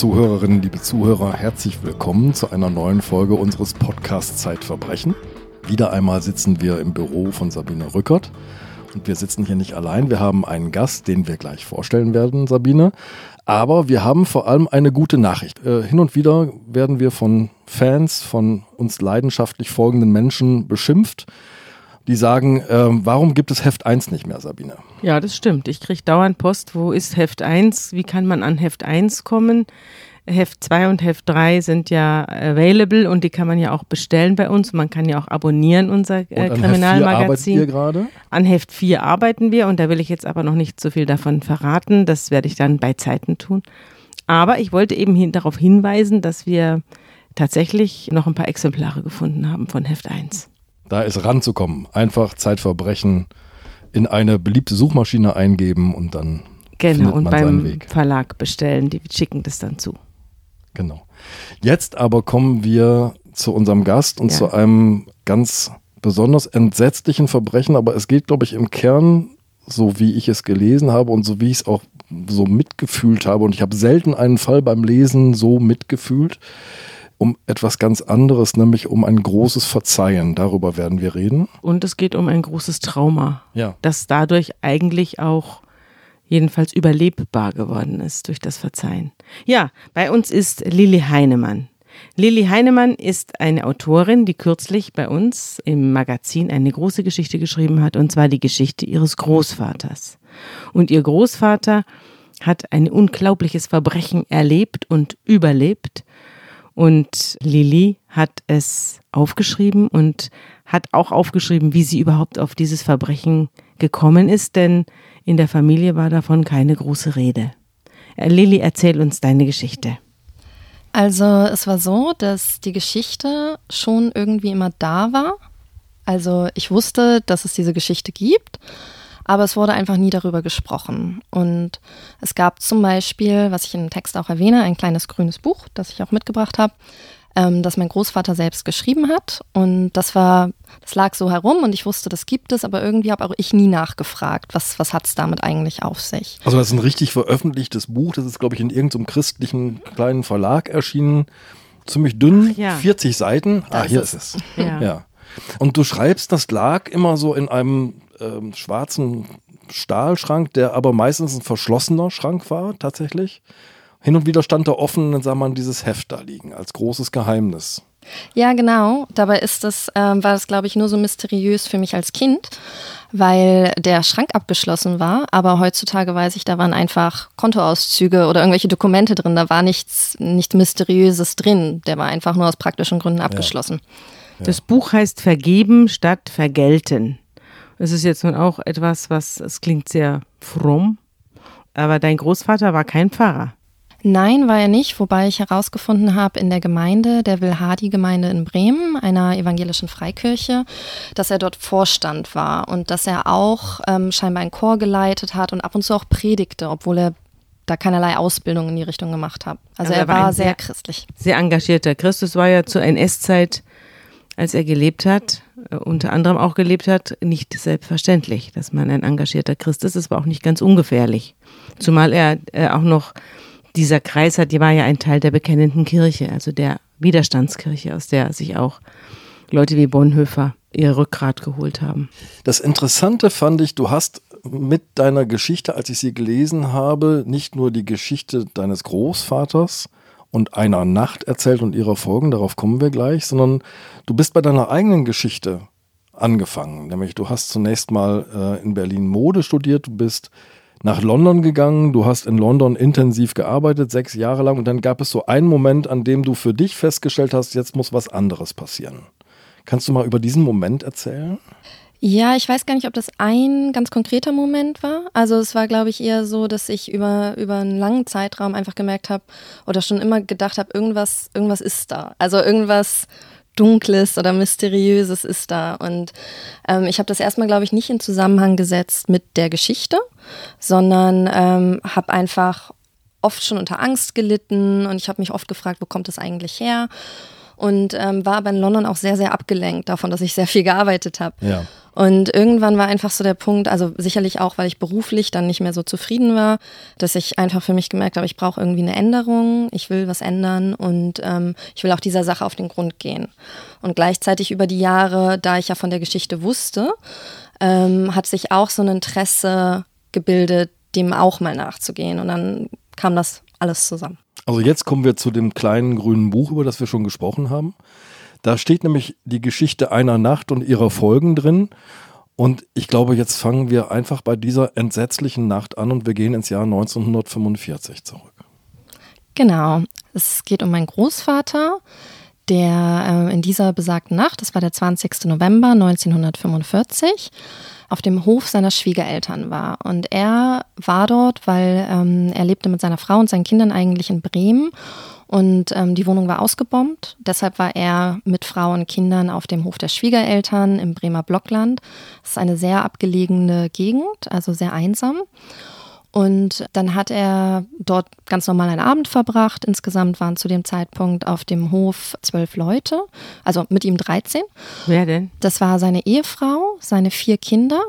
Liebe Zuhörerinnen, liebe Zuhörer, herzlich willkommen zu einer neuen Folge unseres Podcasts Zeitverbrechen. Wieder einmal sitzen wir im Büro von Sabine Rückert. Und wir sitzen hier nicht allein. Wir haben einen Gast, den wir gleich vorstellen werden, Sabine. Aber wir haben vor allem eine gute Nachricht. Äh, hin und wieder werden wir von Fans, von uns leidenschaftlich folgenden Menschen beschimpft die sagen, ähm, warum gibt es Heft 1 nicht mehr, Sabine? Ja, das stimmt. Ich kriege dauernd Post, wo ist Heft 1? Wie kann man an Heft 1 kommen? Heft 2 und Heft 3 sind ja available und die kann man ja auch bestellen bei uns. Man kann ja auch abonnieren, unser äh, und an Kriminalmagazin. Heft 4 gerade? An Heft 4 arbeiten wir und da will ich jetzt aber noch nicht so viel davon verraten. Das werde ich dann bei Zeiten tun. Aber ich wollte eben hin, darauf hinweisen, dass wir tatsächlich noch ein paar Exemplare gefunden haben von Heft 1 da ist ranzukommen. Einfach Zeitverbrechen in eine beliebte Suchmaschine eingeben und dann genau und beim Weg. Verlag bestellen. Die schicken das dann zu. Genau. Jetzt aber kommen wir zu unserem Gast und ja. zu einem ganz besonders entsetzlichen Verbrechen. Aber es geht, glaube ich, im Kern, so wie ich es gelesen habe und so wie ich es auch so mitgefühlt habe. Und ich habe selten einen Fall beim Lesen so mitgefühlt um etwas ganz anderes, nämlich um ein großes Verzeihen. Darüber werden wir reden. Und es geht um ein großes Trauma, ja. das dadurch eigentlich auch jedenfalls überlebbar geworden ist durch das Verzeihen. Ja, bei uns ist Lilly Heinemann. Lilly Heinemann ist eine Autorin, die kürzlich bei uns im Magazin eine große Geschichte geschrieben hat, und zwar die Geschichte ihres Großvaters. Und ihr Großvater hat ein unglaubliches Verbrechen erlebt und überlebt und Lili hat es aufgeschrieben und hat auch aufgeschrieben, wie sie überhaupt auf dieses Verbrechen gekommen ist, denn in der Familie war davon keine große Rede. Äh, Lili, erzähl uns deine Geschichte. Also es war so, dass die Geschichte schon irgendwie immer da war. Also ich wusste, dass es diese Geschichte gibt aber es wurde einfach nie darüber gesprochen. Und es gab zum Beispiel, was ich in dem Text auch erwähne, ein kleines grünes Buch, das ich auch mitgebracht habe, ähm, das mein Großvater selbst geschrieben hat. Und das war, das lag so herum und ich wusste, das gibt es, aber irgendwie habe auch ich nie nachgefragt, was, was hat es damit eigentlich auf sich. Also das ist ein richtig veröffentlichtes Buch, das ist, glaube ich, in irgendeinem christlichen kleinen Verlag erschienen. Ziemlich dünn, ja. 40 Seiten. ah, hier ist es. Ja. ja. Und du schreibst, das lag immer so in einem ähm, schwarzen Stahlschrank, der aber meistens ein verschlossener Schrank war, tatsächlich. Hin und wieder stand da offen, dann sah man dieses Heft da liegen, als großes Geheimnis. Ja, genau. Dabei ist das, ähm, war das, glaube ich, nur so mysteriös für mich als Kind, weil der Schrank abgeschlossen war. Aber heutzutage weiß ich, da waren einfach Kontoauszüge oder irgendwelche Dokumente drin. Da war nichts, nichts Mysteriöses drin. Der war einfach nur aus praktischen Gründen abgeschlossen. Ja. Ja. Das Buch heißt Vergeben statt Vergelten. Es ist jetzt nun auch etwas, was, es klingt sehr fromm, aber dein Großvater war kein Pfarrer. Nein, war er nicht, wobei ich herausgefunden habe in der Gemeinde, der Wilhardi-Gemeinde in Bremen, einer evangelischen Freikirche, dass er dort Vorstand war und dass er auch ähm, scheinbar einen Chor geleitet hat und ab und zu auch predigte, obwohl er da keinerlei Ausbildung in die Richtung gemacht hat. Also, also er, war, war sehr, sehr christlich. Sehr engagierter. Christus war ja zur NS-Zeit, als er gelebt hat, äh, unter anderem auch gelebt hat, nicht selbstverständlich, dass man ein engagierter Christ ist. Es war auch nicht ganz ungefährlich. Zumal er äh, auch noch, dieser Kreis hat, war ja ein Teil der bekennenden Kirche, also der Widerstandskirche, aus der sich auch Leute wie Bonhoeffer ihr Rückgrat geholt haben. Das Interessante fand ich, du hast mit deiner Geschichte, als ich sie gelesen habe, nicht nur die Geschichte deines Großvaters, und einer Nacht erzählt und ihrer Folgen, darauf kommen wir gleich, sondern du bist bei deiner eigenen Geschichte angefangen. Nämlich du hast zunächst mal äh, in Berlin Mode studiert, du bist nach London gegangen, du hast in London intensiv gearbeitet, sechs Jahre lang, und dann gab es so einen Moment, an dem du für dich festgestellt hast, jetzt muss was anderes passieren. Kannst du mal über diesen Moment erzählen? Ja, ich weiß gar nicht, ob das ein ganz konkreter Moment war. Also es war, glaube ich, eher so, dass ich über, über einen langen Zeitraum einfach gemerkt habe oder schon immer gedacht habe, irgendwas, irgendwas ist da. Also irgendwas Dunkles oder Mysteriöses ist da. Und ähm, ich habe das erstmal, glaube ich, nicht in Zusammenhang gesetzt mit der Geschichte, sondern ähm, habe einfach oft schon unter Angst gelitten und ich habe mich oft gefragt, wo kommt das eigentlich her? und ähm, war aber in London auch sehr, sehr abgelenkt davon, dass ich sehr viel gearbeitet habe. Ja. Und irgendwann war einfach so der Punkt, also sicherlich auch, weil ich beruflich dann nicht mehr so zufrieden war, dass ich einfach für mich gemerkt habe, ich brauche irgendwie eine Änderung, ich will was ändern und ähm, ich will auch dieser Sache auf den Grund gehen. Und gleichzeitig über die Jahre, da ich ja von der Geschichte wusste, ähm, hat sich auch so ein Interesse gebildet, dem auch mal nachzugehen. Und dann kam das alles zusammen. Also jetzt kommen wir zu dem kleinen grünen Buch, über das wir schon gesprochen haben. Da steht nämlich die Geschichte einer Nacht und ihrer Folgen drin. Und ich glaube, jetzt fangen wir einfach bei dieser entsetzlichen Nacht an und wir gehen ins Jahr 1945 zurück. Genau. Es geht um meinen Großvater, der äh, in dieser besagten Nacht, das war der 20. November 1945, auf dem Hof seiner Schwiegereltern war. Und er war dort, weil ähm, er lebte mit seiner Frau und seinen Kindern eigentlich in Bremen. Und ähm, die Wohnung war ausgebombt. Deshalb war er mit Frau und Kindern auf dem Hof der Schwiegereltern im Bremer Blockland. Das ist eine sehr abgelegene Gegend, also sehr einsam. Und dann hat er dort ganz normal einen Abend verbracht. Insgesamt waren zu dem Zeitpunkt auf dem Hof zwölf Leute, also mit ihm 13. Wer denn? Das war seine Ehefrau, seine vier Kinder,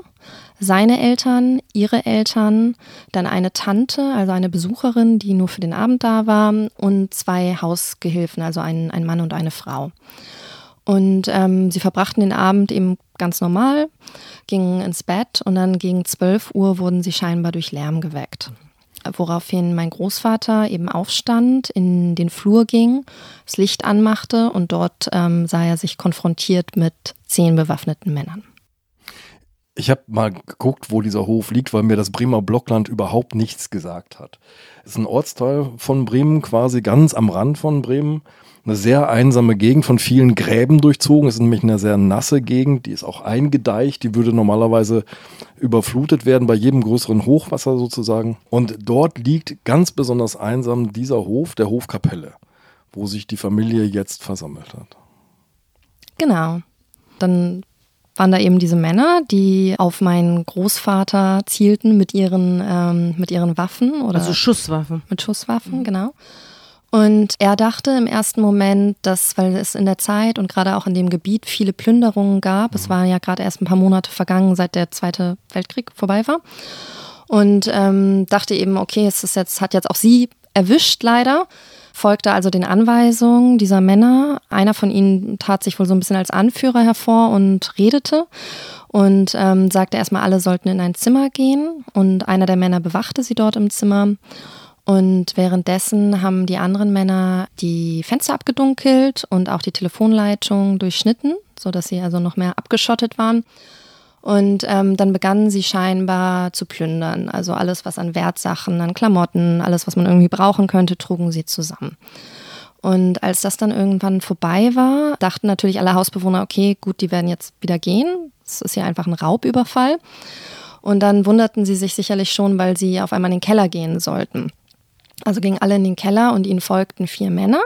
seine Eltern, ihre Eltern, dann eine Tante, also eine Besucherin, die nur für den Abend da war, und zwei Hausgehilfen, also ein, ein Mann und eine Frau. Und ähm, sie verbrachten den Abend eben ganz normal gingen ins Bett und dann gegen 12 Uhr wurden sie scheinbar durch Lärm geweckt. Woraufhin mein Großvater eben aufstand, in den Flur ging, das Licht anmachte und dort ähm, sah er sich konfrontiert mit zehn bewaffneten Männern. Ich habe mal geguckt, wo dieser Hof liegt, weil mir das Bremer Blockland überhaupt nichts gesagt hat. Es ist ein Ortsteil von Bremen, quasi ganz am Rand von Bremen eine sehr einsame Gegend von vielen Gräben durchzogen. Es ist nämlich eine sehr nasse Gegend, die ist auch eingedeicht, die würde normalerweise überflutet werden bei jedem größeren Hochwasser sozusagen. Und dort liegt ganz besonders einsam dieser Hof, der Hofkapelle, wo sich die Familie jetzt versammelt hat. Genau. Dann waren da eben diese Männer, die auf meinen Großvater zielten mit ihren, ähm, mit ihren Waffen. Oder also Schusswaffen. Mit Schusswaffen, mhm. genau. Und er dachte im ersten Moment, dass, weil es in der Zeit und gerade auch in dem Gebiet viele Plünderungen gab, es waren ja gerade erst ein paar Monate vergangen, seit der Zweite Weltkrieg vorbei war. Und ähm, dachte eben, okay, es ist jetzt, hat jetzt auch sie erwischt leider. Folgte also den Anweisungen dieser Männer. Einer von ihnen tat sich wohl so ein bisschen als Anführer hervor und redete und ähm, sagte erstmal, alle sollten in ein Zimmer gehen. Und einer der Männer bewachte sie dort im Zimmer. Und währenddessen haben die anderen Männer die Fenster abgedunkelt und auch die Telefonleitung durchschnitten, sodass sie also noch mehr abgeschottet waren. Und ähm, dann begannen sie scheinbar zu plündern. Also alles, was an Wertsachen, an Klamotten, alles, was man irgendwie brauchen könnte, trugen sie zusammen. Und als das dann irgendwann vorbei war, dachten natürlich alle Hausbewohner, okay, gut, die werden jetzt wieder gehen. Es ist ja einfach ein Raubüberfall. Und dann wunderten sie sich sicherlich schon, weil sie auf einmal in den Keller gehen sollten. Also gingen alle in den Keller und ihnen folgten vier Männer.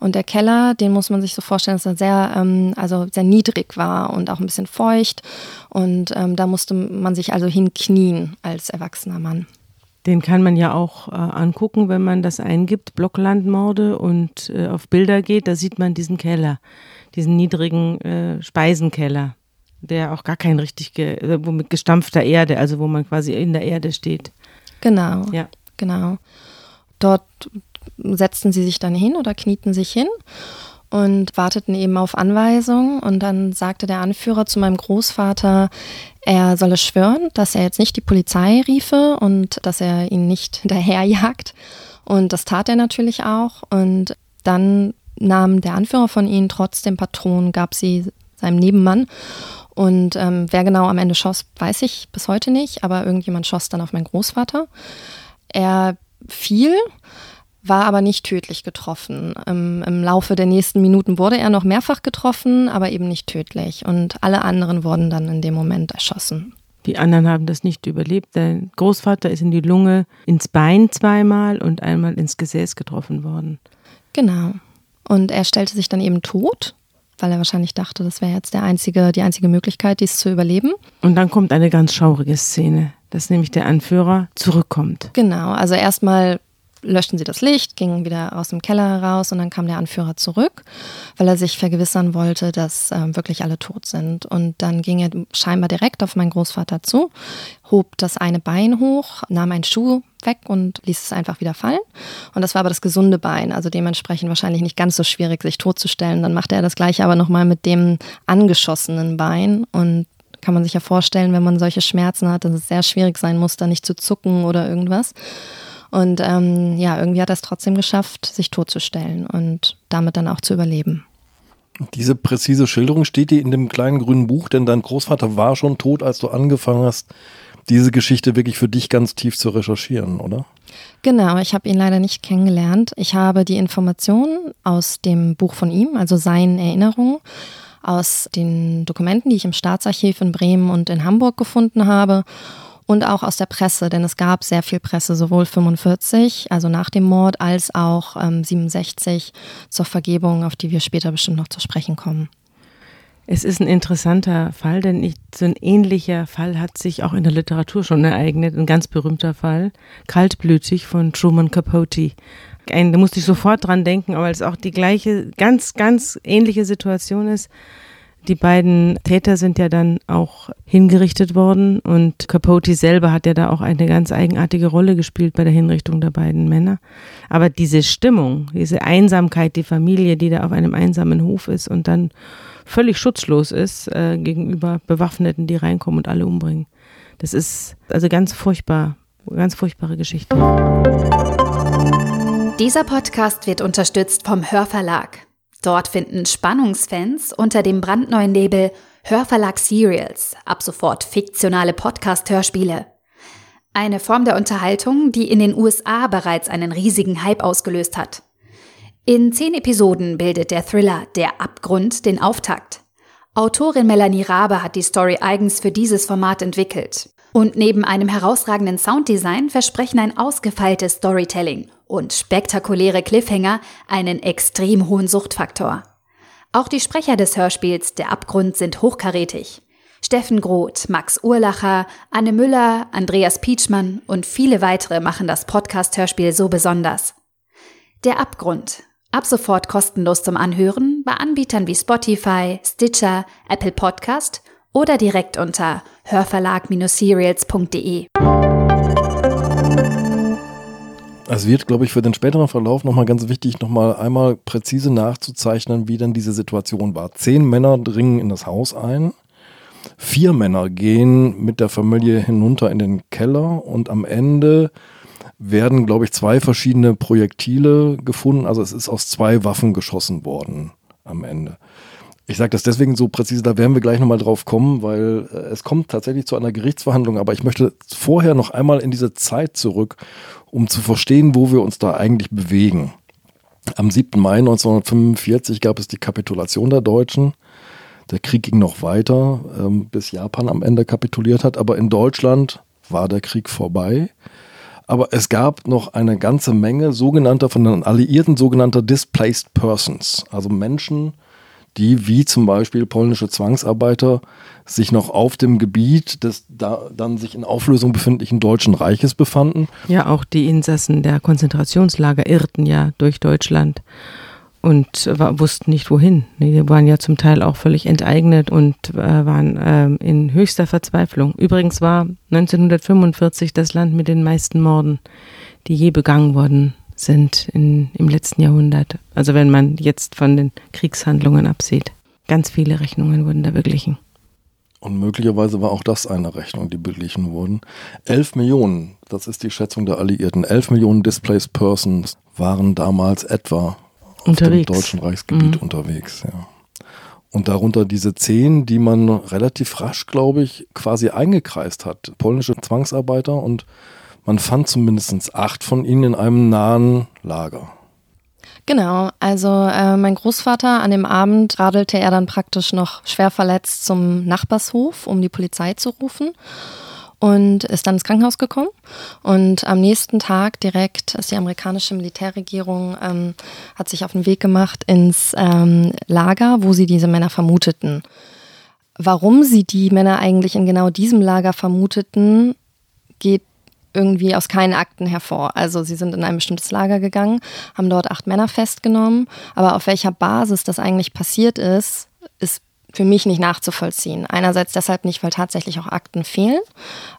Und der Keller, den muss man sich so vorstellen, dass er sehr, ähm, also sehr niedrig war und auch ein bisschen feucht. Und ähm, da musste man sich also hinknien als erwachsener Mann. Den kann man ja auch äh, angucken, wenn man das eingibt, Blocklandmorde und äh, auf Bilder geht, da sieht man diesen Keller, diesen niedrigen äh, Speisenkeller, der auch gar kein richtig, ge äh, mit gestampfter Erde, also wo man quasi in der Erde steht. Genau. Ja. Genau. Dort setzten sie sich dann hin oder knieten sich hin und warteten eben auf Anweisungen. Und dann sagte der Anführer zu meinem Großvater, er solle schwören, dass er jetzt nicht die Polizei riefe und dass er ihn nicht hinterherjagt. Und das tat er natürlich auch. Und dann nahm der Anführer von ihnen trotzdem Patronen, gab sie seinem Nebenmann. Und ähm, wer genau am Ende schoss, weiß ich bis heute nicht, aber irgendjemand schoss dann auf meinen Großvater. Er viel, war aber nicht tödlich getroffen. Im, Im, Laufe der nächsten Minuten wurde er noch mehrfach getroffen, aber eben nicht tödlich. Und alle anderen wurden dann in dem Moment erschossen. Die anderen haben das nicht überlebt. Der Großvater ist in die Lunge, ins Bein zweimal und einmal ins Gesäß getroffen worden. Genau. Und er stellte sich dann eben tot, weil er wahrscheinlich dachte, das wäre jetzt der einzige, die einzige Möglichkeit, dies zu überleben. Und dann kommt eine ganz schaurige Szene dass nämlich der Anführer zurückkommt. Genau, also erstmal löschten sie das Licht, gingen wieder aus dem Keller heraus und dann kam der Anführer zurück, weil er sich vergewissern wollte, dass äh, wirklich alle tot sind. Und dann ging er scheinbar direkt auf meinen Großvater zu, hob das eine Bein hoch, nahm einen Schuh weg und ließ es einfach wieder fallen. Und das war aber das gesunde Bein, also dementsprechend wahrscheinlich nicht ganz so schwierig, sich totzustellen. Dann machte er das gleiche aber nochmal mit dem angeschossenen Bein und kann man sich ja vorstellen, wenn man solche Schmerzen hat, dass es sehr schwierig sein muss, da nicht zu zucken oder irgendwas. Und ähm, ja, irgendwie hat er es trotzdem geschafft, sich totzustellen und damit dann auch zu überleben. Diese präzise Schilderung steht die in dem kleinen grünen Buch, denn dein Großvater war schon tot, als du angefangen hast, diese Geschichte wirklich für dich ganz tief zu recherchieren, oder? Genau, ich habe ihn leider nicht kennengelernt. Ich habe die Informationen aus dem Buch von ihm, also seinen Erinnerungen, aus den Dokumenten, die ich im Staatsarchiv in Bremen und in Hamburg gefunden habe und auch aus der Presse, denn es gab sehr viel Presse, sowohl 45, also nach dem Mord, als auch ähm, 67 zur Vergebung, auf die wir später bestimmt noch zu sprechen kommen. Es ist ein interessanter Fall, denn ich, so ein ähnlicher Fall hat sich auch in der Literatur schon ereignet, ein ganz berühmter Fall, Kaltblütig von Truman Capote. Ein, da musste ich sofort dran denken, aber es auch die gleiche, ganz, ganz ähnliche Situation ist. Die beiden Täter sind ja dann auch hingerichtet worden und Capote selber hat ja da auch eine ganz eigenartige Rolle gespielt bei der Hinrichtung der beiden Männer. Aber diese Stimmung, diese Einsamkeit, die Familie, die da auf einem einsamen Hof ist und dann völlig schutzlos ist äh, gegenüber Bewaffneten, die reinkommen und alle umbringen. Das ist also ganz furchtbar, ganz furchtbare Geschichte. Dieser Podcast wird unterstützt vom Hörverlag. Dort finden Spannungsfans unter dem brandneuen Label Hörverlag Serials ab sofort fiktionale Podcast-Hörspiele. Eine Form der Unterhaltung, die in den USA bereits einen riesigen Hype ausgelöst hat. In zehn Episoden bildet der Thriller Der Abgrund den Auftakt. Autorin Melanie Rabe hat die Story eigens für dieses Format entwickelt. Und neben einem herausragenden Sounddesign versprechen ein ausgefeiltes Storytelling und spektakuläre Cliffhanger einen extrem hohen Suchtfaktor. Auch die Sprecher des Hörspiels Der Abgrund sind hochkarätig. Steffen Groth, Max Urlacher, Anne Müller, Andreas Pietschmann und viele weitere machen das Podcast-Hörspiel so besonders. Der Abgrund. Ab sofort kostenlos zum Anhören bei Anbietern wie Spotify, Stitcher, Apple Podcast oder direkt unter hörverlag-serials.de. Es wird, glaube ich, für den späteren Verlauf nochmal ganz wichtig, nochmal einmal präzise nachzuzeichnen, wie denn diese Situation war. Zehn Männer dringen in das Haus ein. Vier Männer gehen mit der Familie hinunter in den Keller und am Ende werden, glaube ich, zwei verschiedene Projektile gefunden. Also es ist aus zwei Waffen geschossen worden am Ende. Ich sage das deswegen so präzise, da werden wir gleich nochmal drauf kommen, weil äh, es kommt tatsächlich zu einer Gerichtsverhandlung, aber ich möchte vorher noch einmal in diese Zeit zurück, um zu verstehen, wo wir uns da eigentlich bewegen. Am 7. Mai 1945 gab es die Kapitulation der Deutschen. Der Krieg ging noch weiter, ähm, bis Japan am Ende kapituliert hat, aber in Deutschland war der Krieg vorbei. Aber es gab noch eine ganze Menge sogenannter, von den Alliierten sogenannter Displaced Persons, also Menschen, die wie zum Beispiel polnische Zwangsarbeiter sich noch auf dem Gebiet des da, dann sich in Auflösung befindlichen Deutschen Reiches befanden. Ja, auch die Insassen der Konzentrationslager irrten ja durch Deutschland und war, wussten nicht wohin. Die waren ja zum Teil auch völlig enteignet und äh, waren äh, in höchster Verzweiflung. Übrigens war 1945 das Land mit den meisten Morden, die je begangen worden sind in, im letzten Jahrhundert. Also wenn man jetzt von den Kriegshandlungen absieht. Ganz viele Rechnungen wurden da beglichen. Und möglicherweise war auch das eine Rechnung, die beglichen wurden. Elf Millionen, das ist die Schätzung der Alliierten, elf Millionen Displaced Persons waren damals etwa unterwegs. auf dem deutschen Reichsgebiet mhm. unterwegs. Ja. Und darunter diese zehn, die man relativ rasch, glaube ich, quasi eingekreist hat. Polnische Zwangsarbeiter und man fand zumindest acht von ihnen in einem nahen Lager. Genau, also äh, mein Großvater an dem Abend radelte er dann praktisch noch schwer verletzt zum Nachbarshof, um die Polizei zu rufen und ist dann ins Krankenhaus gekommen. Und am nächsten Tag direkt ist die amerikanische Militärregierung, ähm, hat sich auf den Weg gemacht ins ähm, Lager, wo sie diese Männer vermuteten. Warum sie die Männer eigentlich in genau diesem Lager vermuteten, geht irgendwie aus keinen Akten hervor. Also sie sind in ein bestimmtes Lager gegangen, haben dort acht Männer festgenommen, aber auf welcher Basis das eigentlich passiert ist, ist für mich nicht nachzuvollziehen. Einerseits deshalb nicht, weil tatsächlich auch Akten fehlen,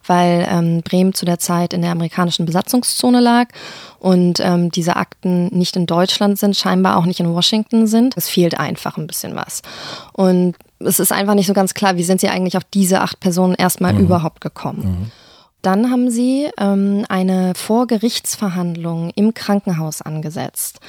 weil ähm, Bremen zu der Zeit in der amerikanischen Besatzungszone lag und ähm, diese Akten nicht in Deutschland sind, scheinbar auch nicht in Washington sind. Es fehlt einfach ein bisschen was. Und es ist einfach nicht so ganz klar, wie sind sie eigentlich auf diese acht Personen erstmal mhm. überhaupt gekommen. Mhm. Dann haben sie ähm, eine Vorgerichtsverhandlung im Krankenhaus angesetzt.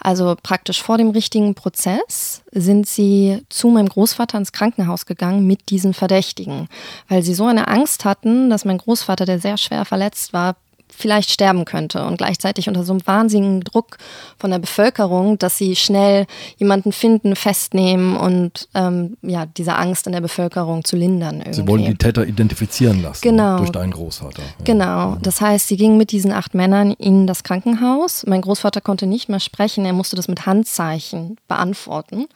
Also praktisch vor dem richtigen Prozess sind sie zu meinem Großvater ins Krankenhaus gegangen mit diesen Verdächtigen, weil sie so eine Angst hatten, dass mein Großvater, der sehr schwer verletzt war, vielleicht sterben könnte und gleichzeitig unter so einem wahnsinnigen Druck von der Bevölkerung, dass sie schnell jemanden finden, festnehmen und ähm, ja, diese Angst in der Bevölkerung zu lindern. Irgendwie. Sie wollen die Täter identifizieren lassen genau. durch deinen Großvater. Ja. Genau, mhm. das heißt, sie gingen mit diesen acht Männern in das Krankenhaus. Mein Großvater konnte nicht mehr sprechen, er musste das mit Handzeichen beantworten.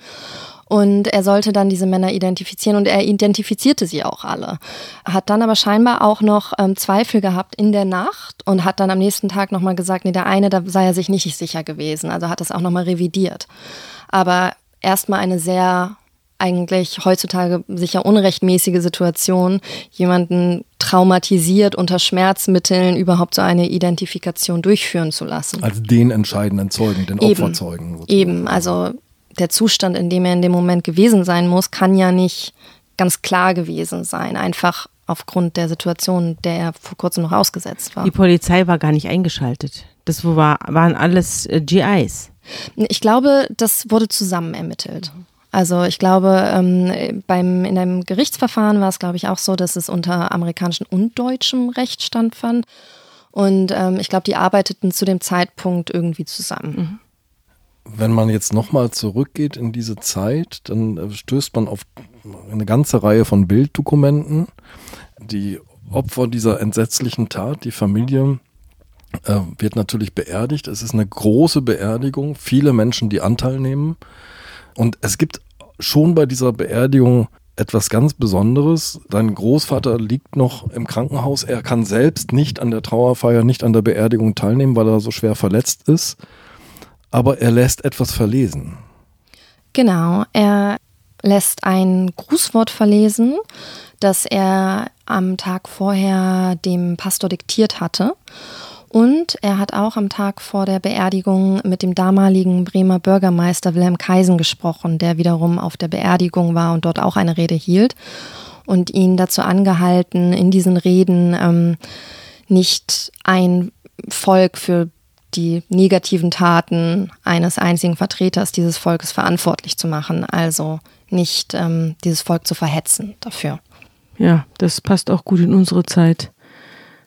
Und er sollte dann diese Männer identifizieren und er identifizierte sie auch alle. Hat dann aber scheinbar auch noch ähm, Zweifel gehabt in der Nacht und hat dann am nächsten Tag nochmal gesagt, nee, der eine, da sei er sich nicht sicher gewesen. Also hat das auch nochmal revidiert. Aber erstmal eine sehr eigentlich heutzutage sicher unrechtmäßige Situation, jemanden traumatisiert unter Schmerzmitteln überhaupt so eine Identifikation durchführen zu lassen. Als den entscheidenden Zeugen, den Eben. Opferzeugen. Sozusagen. Eben, also der Zustand, in dem er in dem Moment gewesen sein muss, kann ja nicht ganz klar gewesen sein. Einfach aufgrund der Situation, der er vor kurzem noch ausgesetzt war. Die Polizei war gar nicht eingeschaltet. Das war, waren alles äh, GIs. Ich glaube, das wurde zusammen ermittelt. Also ich glaube, ähm, beim, in einem Gerichtsverfahren war es, glaube ich, auch so, dass es unter amerikanischem und deutschem Recht standfand. Und ähm, ich glaube, die arbeiteten zu dem Zeitpunkt irgendwie zusammen. Mhm wenn man jetzt nochmal zurückgeht in diese Zeit, dann äh, stößt man auf eine ganze Reihe von Bilddokumenten. Die Opfer dieser entsetzlichen Tat, die Familie, äh, wird natürlich beerdigt. Es ist eine große Beerdigung, viele Menschen, die Anteil nehmen. Und es gibt schon bei dieser Beerdigung etwas ganz Besonderes. Dein Großvater liegt noch im Krankenhaus. Er kann selbst nicht an der Trauerfeier, nicht an der Beerdigung teilnehmen, weil er so schwer verletzt ist aber er lässt etwas verlesen. Genau, er lässt ein Grußwort verlesen, das er am Tag vorher dem Pastor diktiert hatte. Und er hat auch am Tag vor der Beerdigung mit dem damaligen Bremer Bürgermeister Wilhelm Kaisen gesprochen, der wiederum auf der Beerdigung war und dort auch eine Rede hielt. Und ihn dazu angehalten, in diesen Reden ähm, nicht ein Volk für die negativen Taten eines einzigen Vertreters dieses Volkes verantwortlich zu machen, also nicht ähm, dieses Volk zu verhetzen dafür. Ja, das passt auch gut in unsere Zeit.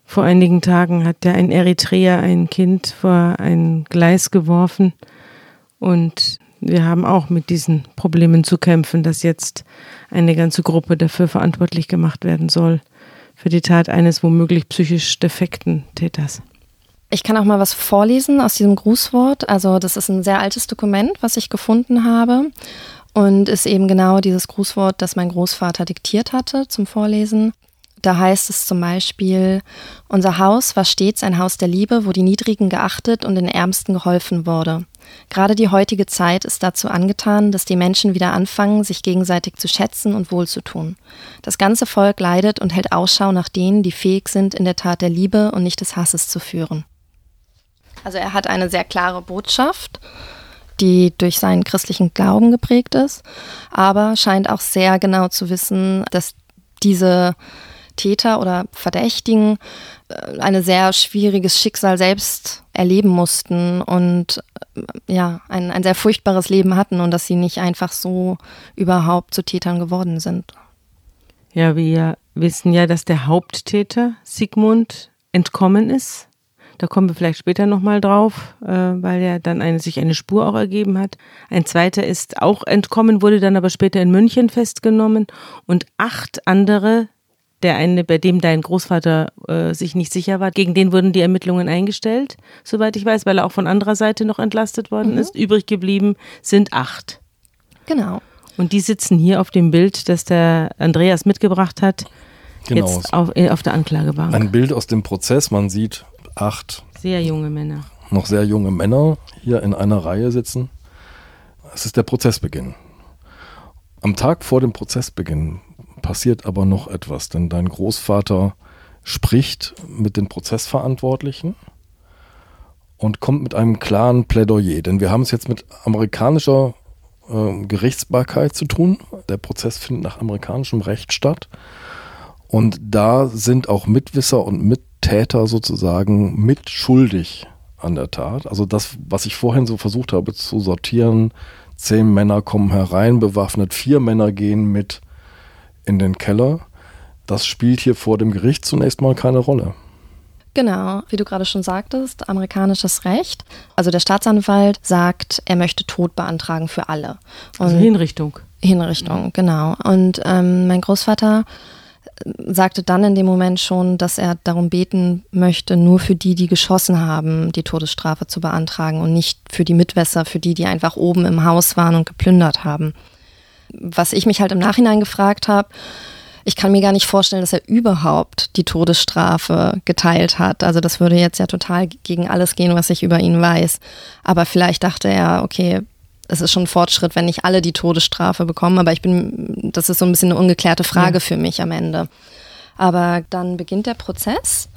Vor einigen Tagen hat ja ein Eritreer ein Kind vor ein Gleis geworfen und wir haben auch mit diesen Problemen zu kämpfen, dass jetzt eine ganze Gruppe dafür verantwortlich gemacht werden soll, für die Tat eines womöglich psychisch defekten Täters. Ich kann auch mal was vorlesen aus diesem Grußwort. Also das ist ein sehr altes Dokument, was ich gefunden habe und ist eben genau dieses Grußwort, das mein Großvater diktiert hatte zum Vorlesen. Da heißt es zum Beispiel, unser Haus war stets ein Haus der Liebe, wo die Niedrigen geachtet und den Ärmsten geholfen wurde. Gerade die heutige Zeit ist dazu angetan, dass die Menschen wieder anfangen, sich gegenseitig zu schätzen und wohlzutun. Das ganze Volk leidet und hält Ausschau nach denen, die fähig sind, in der Tat der Liebe und nicht des Hasses zu führen. Also er hat eine sehr klare Botschaft, die durch seinen christlichen Glauben geprägt ist, aber scheint auch sehr genau zu wissen, dass diese Täter oder Verdächtigen äh, ein sehr schwieriges Schicksal selbst erleben mussten und äh, ja, ein, ein sehr furchtbares Leben hatten und dass sie nicht einfach so überhaupt zu Tätern geworden sind. Ja, wir wissen ja, dass der Haupttäter Sigmund entkommen ist da kommen wir vielleicht später nochmal drauf, äh, weil ja dann eine, sich eine Spur auch ergeben hat. Ein zweiter ist auch entkommen, wurde dann aber später in München festgenommen und acht andere, der eine, bei dem dein Großvater äh, sich nicht sicher war, gegen den wurden die Ermittlungen eingestellt, soweit ich weiß, weil er auch von anderer Seite noch entlastet worden mhm. ist. Übrig geblieben sind acht. Genau. Und die sitzen hier auf dem Bild, das der Andreas mitgebracht hat Genau. Jetzt auf, äh, auf der Anklagebank. Ein Bild aus dem Prozess. Man sieht acht sehr junge Männer. Noch sehr junge Männer hier in einer Reihe sitzen. Es ist der Prozessbeginn. Am Tag vor dem Prozessbeginn passiert aber noch etwas, denn dein Großvater spricht mit den Prozessverantwortlichen und kommt mit einem klaren Plädoyer. Denn wir haben es jetzt mit amerikanischer äh, Gerichtsbarkeit zu tun. Der Prozess findet nach amerikanischem Recht statt. Und da sind auch Mitwisser und Mittäter sozusagen mitschuldig an der Tat. Also das, was ich vorhin so versucht habe zu sortieren, zehn Männer kommen herein, bewaffnet, vier Männer gehen mit in den Keller. Das spielt hier vor dem Gericht zunächst mal keine Rolle. Genau, wie du gerade schon sagtest, amerikanisches Recht. Also der Staatsanwalt sagt, er möchte Tod beantragen für alle. Und also Hinrichtung. Hinrichtung, genau. Und ähm, mein Großvater sagte dann in dem Moment schon, dass er darum beten möchte, nur für die, die geschossen haben, die Todesstrafe zu beantragen und nicht für die Mitwässer, für die, die einfach oben im Haus waren und geplündert haben. Was ich mich halt im Nachhinein gefragt habe, ich kann mir gar nicht vorstellen, dass er überhaupt die Todesstrafe geteilt hat. Also das würde jetzt ja total gegen alles gehen, was ich über ihn weiß. Aber vielleicht dachte er, okay, es ist schon ein Fortschritt, wenn nicht alle die Todesstrafe bekommen. Aber ich bin, das ist so ein bisschen eine ungeklärte Frage ja. für mich am Ende. Aber dann beginnt der Prozess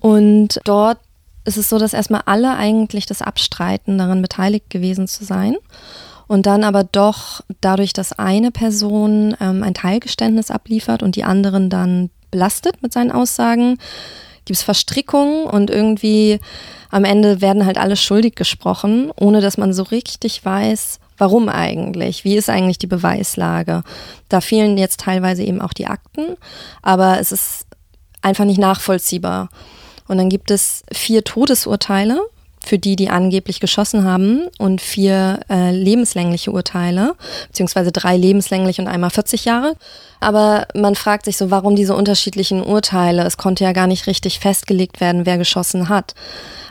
und dort ist es so, dass erstmal alle eigentlich das abstreiten, daran beteiligt gewesen zu sein. Und dann aber doch dadurch, dass eine Person ähm, ein Teilgeständnis abliefert und die anderen dann belastet mit seinen Aussagen, gibt es Verstrickungen und irgendwie am Ende werden halt alle schuldig gesprochen, ohne dass man so richtig weiß, warum eigentlich, wie ist eigentlich die Beweislage. Da fehlen jetzt teilweise eben auch die Akten, aber es ist einfach nicht nachvollziehbar. Und dann gibt es vier Todesurteile für die, die angeblich geschossen haben und vier äh, lebenslängliche Urteile, beziehungsweise drei lebenslänglich und einmal 40 Jahre. Aber man fragt sich so, warum diese unterschiedlichen Urteile? Es konnte ja gar nicht richtig festgelegt werden, wer geschossen hat.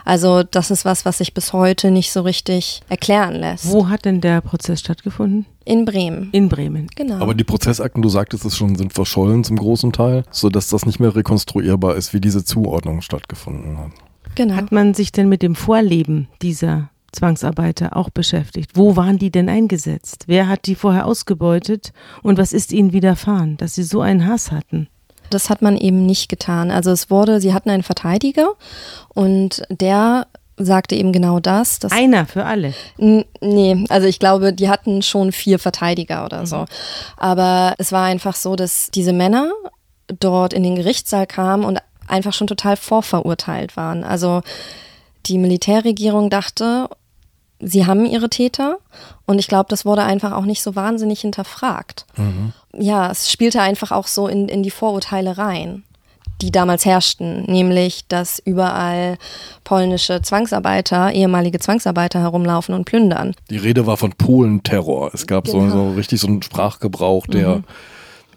Also das ist was, was sich bis heute nicht so richtig erklären lässt. Wo hat denn der Prozess stattgefunden? In Bremen. In Bremen. Genau. Aber die Prozessakten, du sagtest es schon, sind verschollen zum großen Teil, sodass das nicht mehr rekonstruierbar ist, wie diese Zuordnung stattgefunden hat. Genau. Hat man sich denn mit dem Vorleben dieser Zwangsarbeiter auch beschäftigt? Wo waren die denn eingesetzt? Wer hat die vorher ausgebeutet und was ist ihnen widerfahren, dass sie so einen Hass hatten? Das hat man eben nicht getan. Also es wurde, sie hatten einen Verteidiger und der sagte eben genau das. Einer für alle? Nee, also ich glaube, die hatten schon vier Verteidiger oder so. Mhm. Aber es war einfach so, dass diese Männer dort in den Gerichtssaal kamen und einfach schon total vorverurteilt waren. Also die Militärregierung dachte, sie haben ihre Täter und ich glaube, das wurde einfach auch nicht so wahnsinnig hinterfragt. Mhm. Ja, es spielte einfach auch so in, in die Vorurteile rein die damals herrschten, nämlich dass überall polnische Zwangsarbeiter, ehemalige Zwangsarbeiter herumlaufen und plündern. Die Rede war von Polenterror. Es gab genau. so, so richtig so einen Sprachgebrauch, der mhm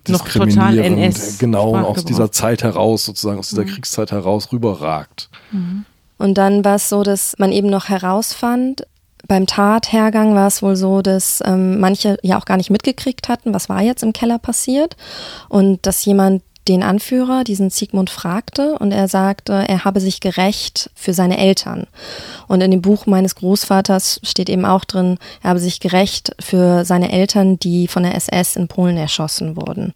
noch total NS genau aus dieser Zeit heraus, sozusagen aus dieser mhm. Kriegszeit heraus rüberragt. Mhm. Und dann war es so, dass man eben noch herausfand, beim Tathergang war es wohl so, dass ähm, manche ja auch gar nicht mitgekriegt hatten, was war jetzt im Keller passiert und dass jemand den Anführer, diesen Sigmund, fragte und er sagte, er habe sich gerecht für seine Eltern. Und in dem Buch meines Großvaters steht eben auch drin, er habe sich gerecht für seine Eltern, die von der SS in Polen erschossen wurden.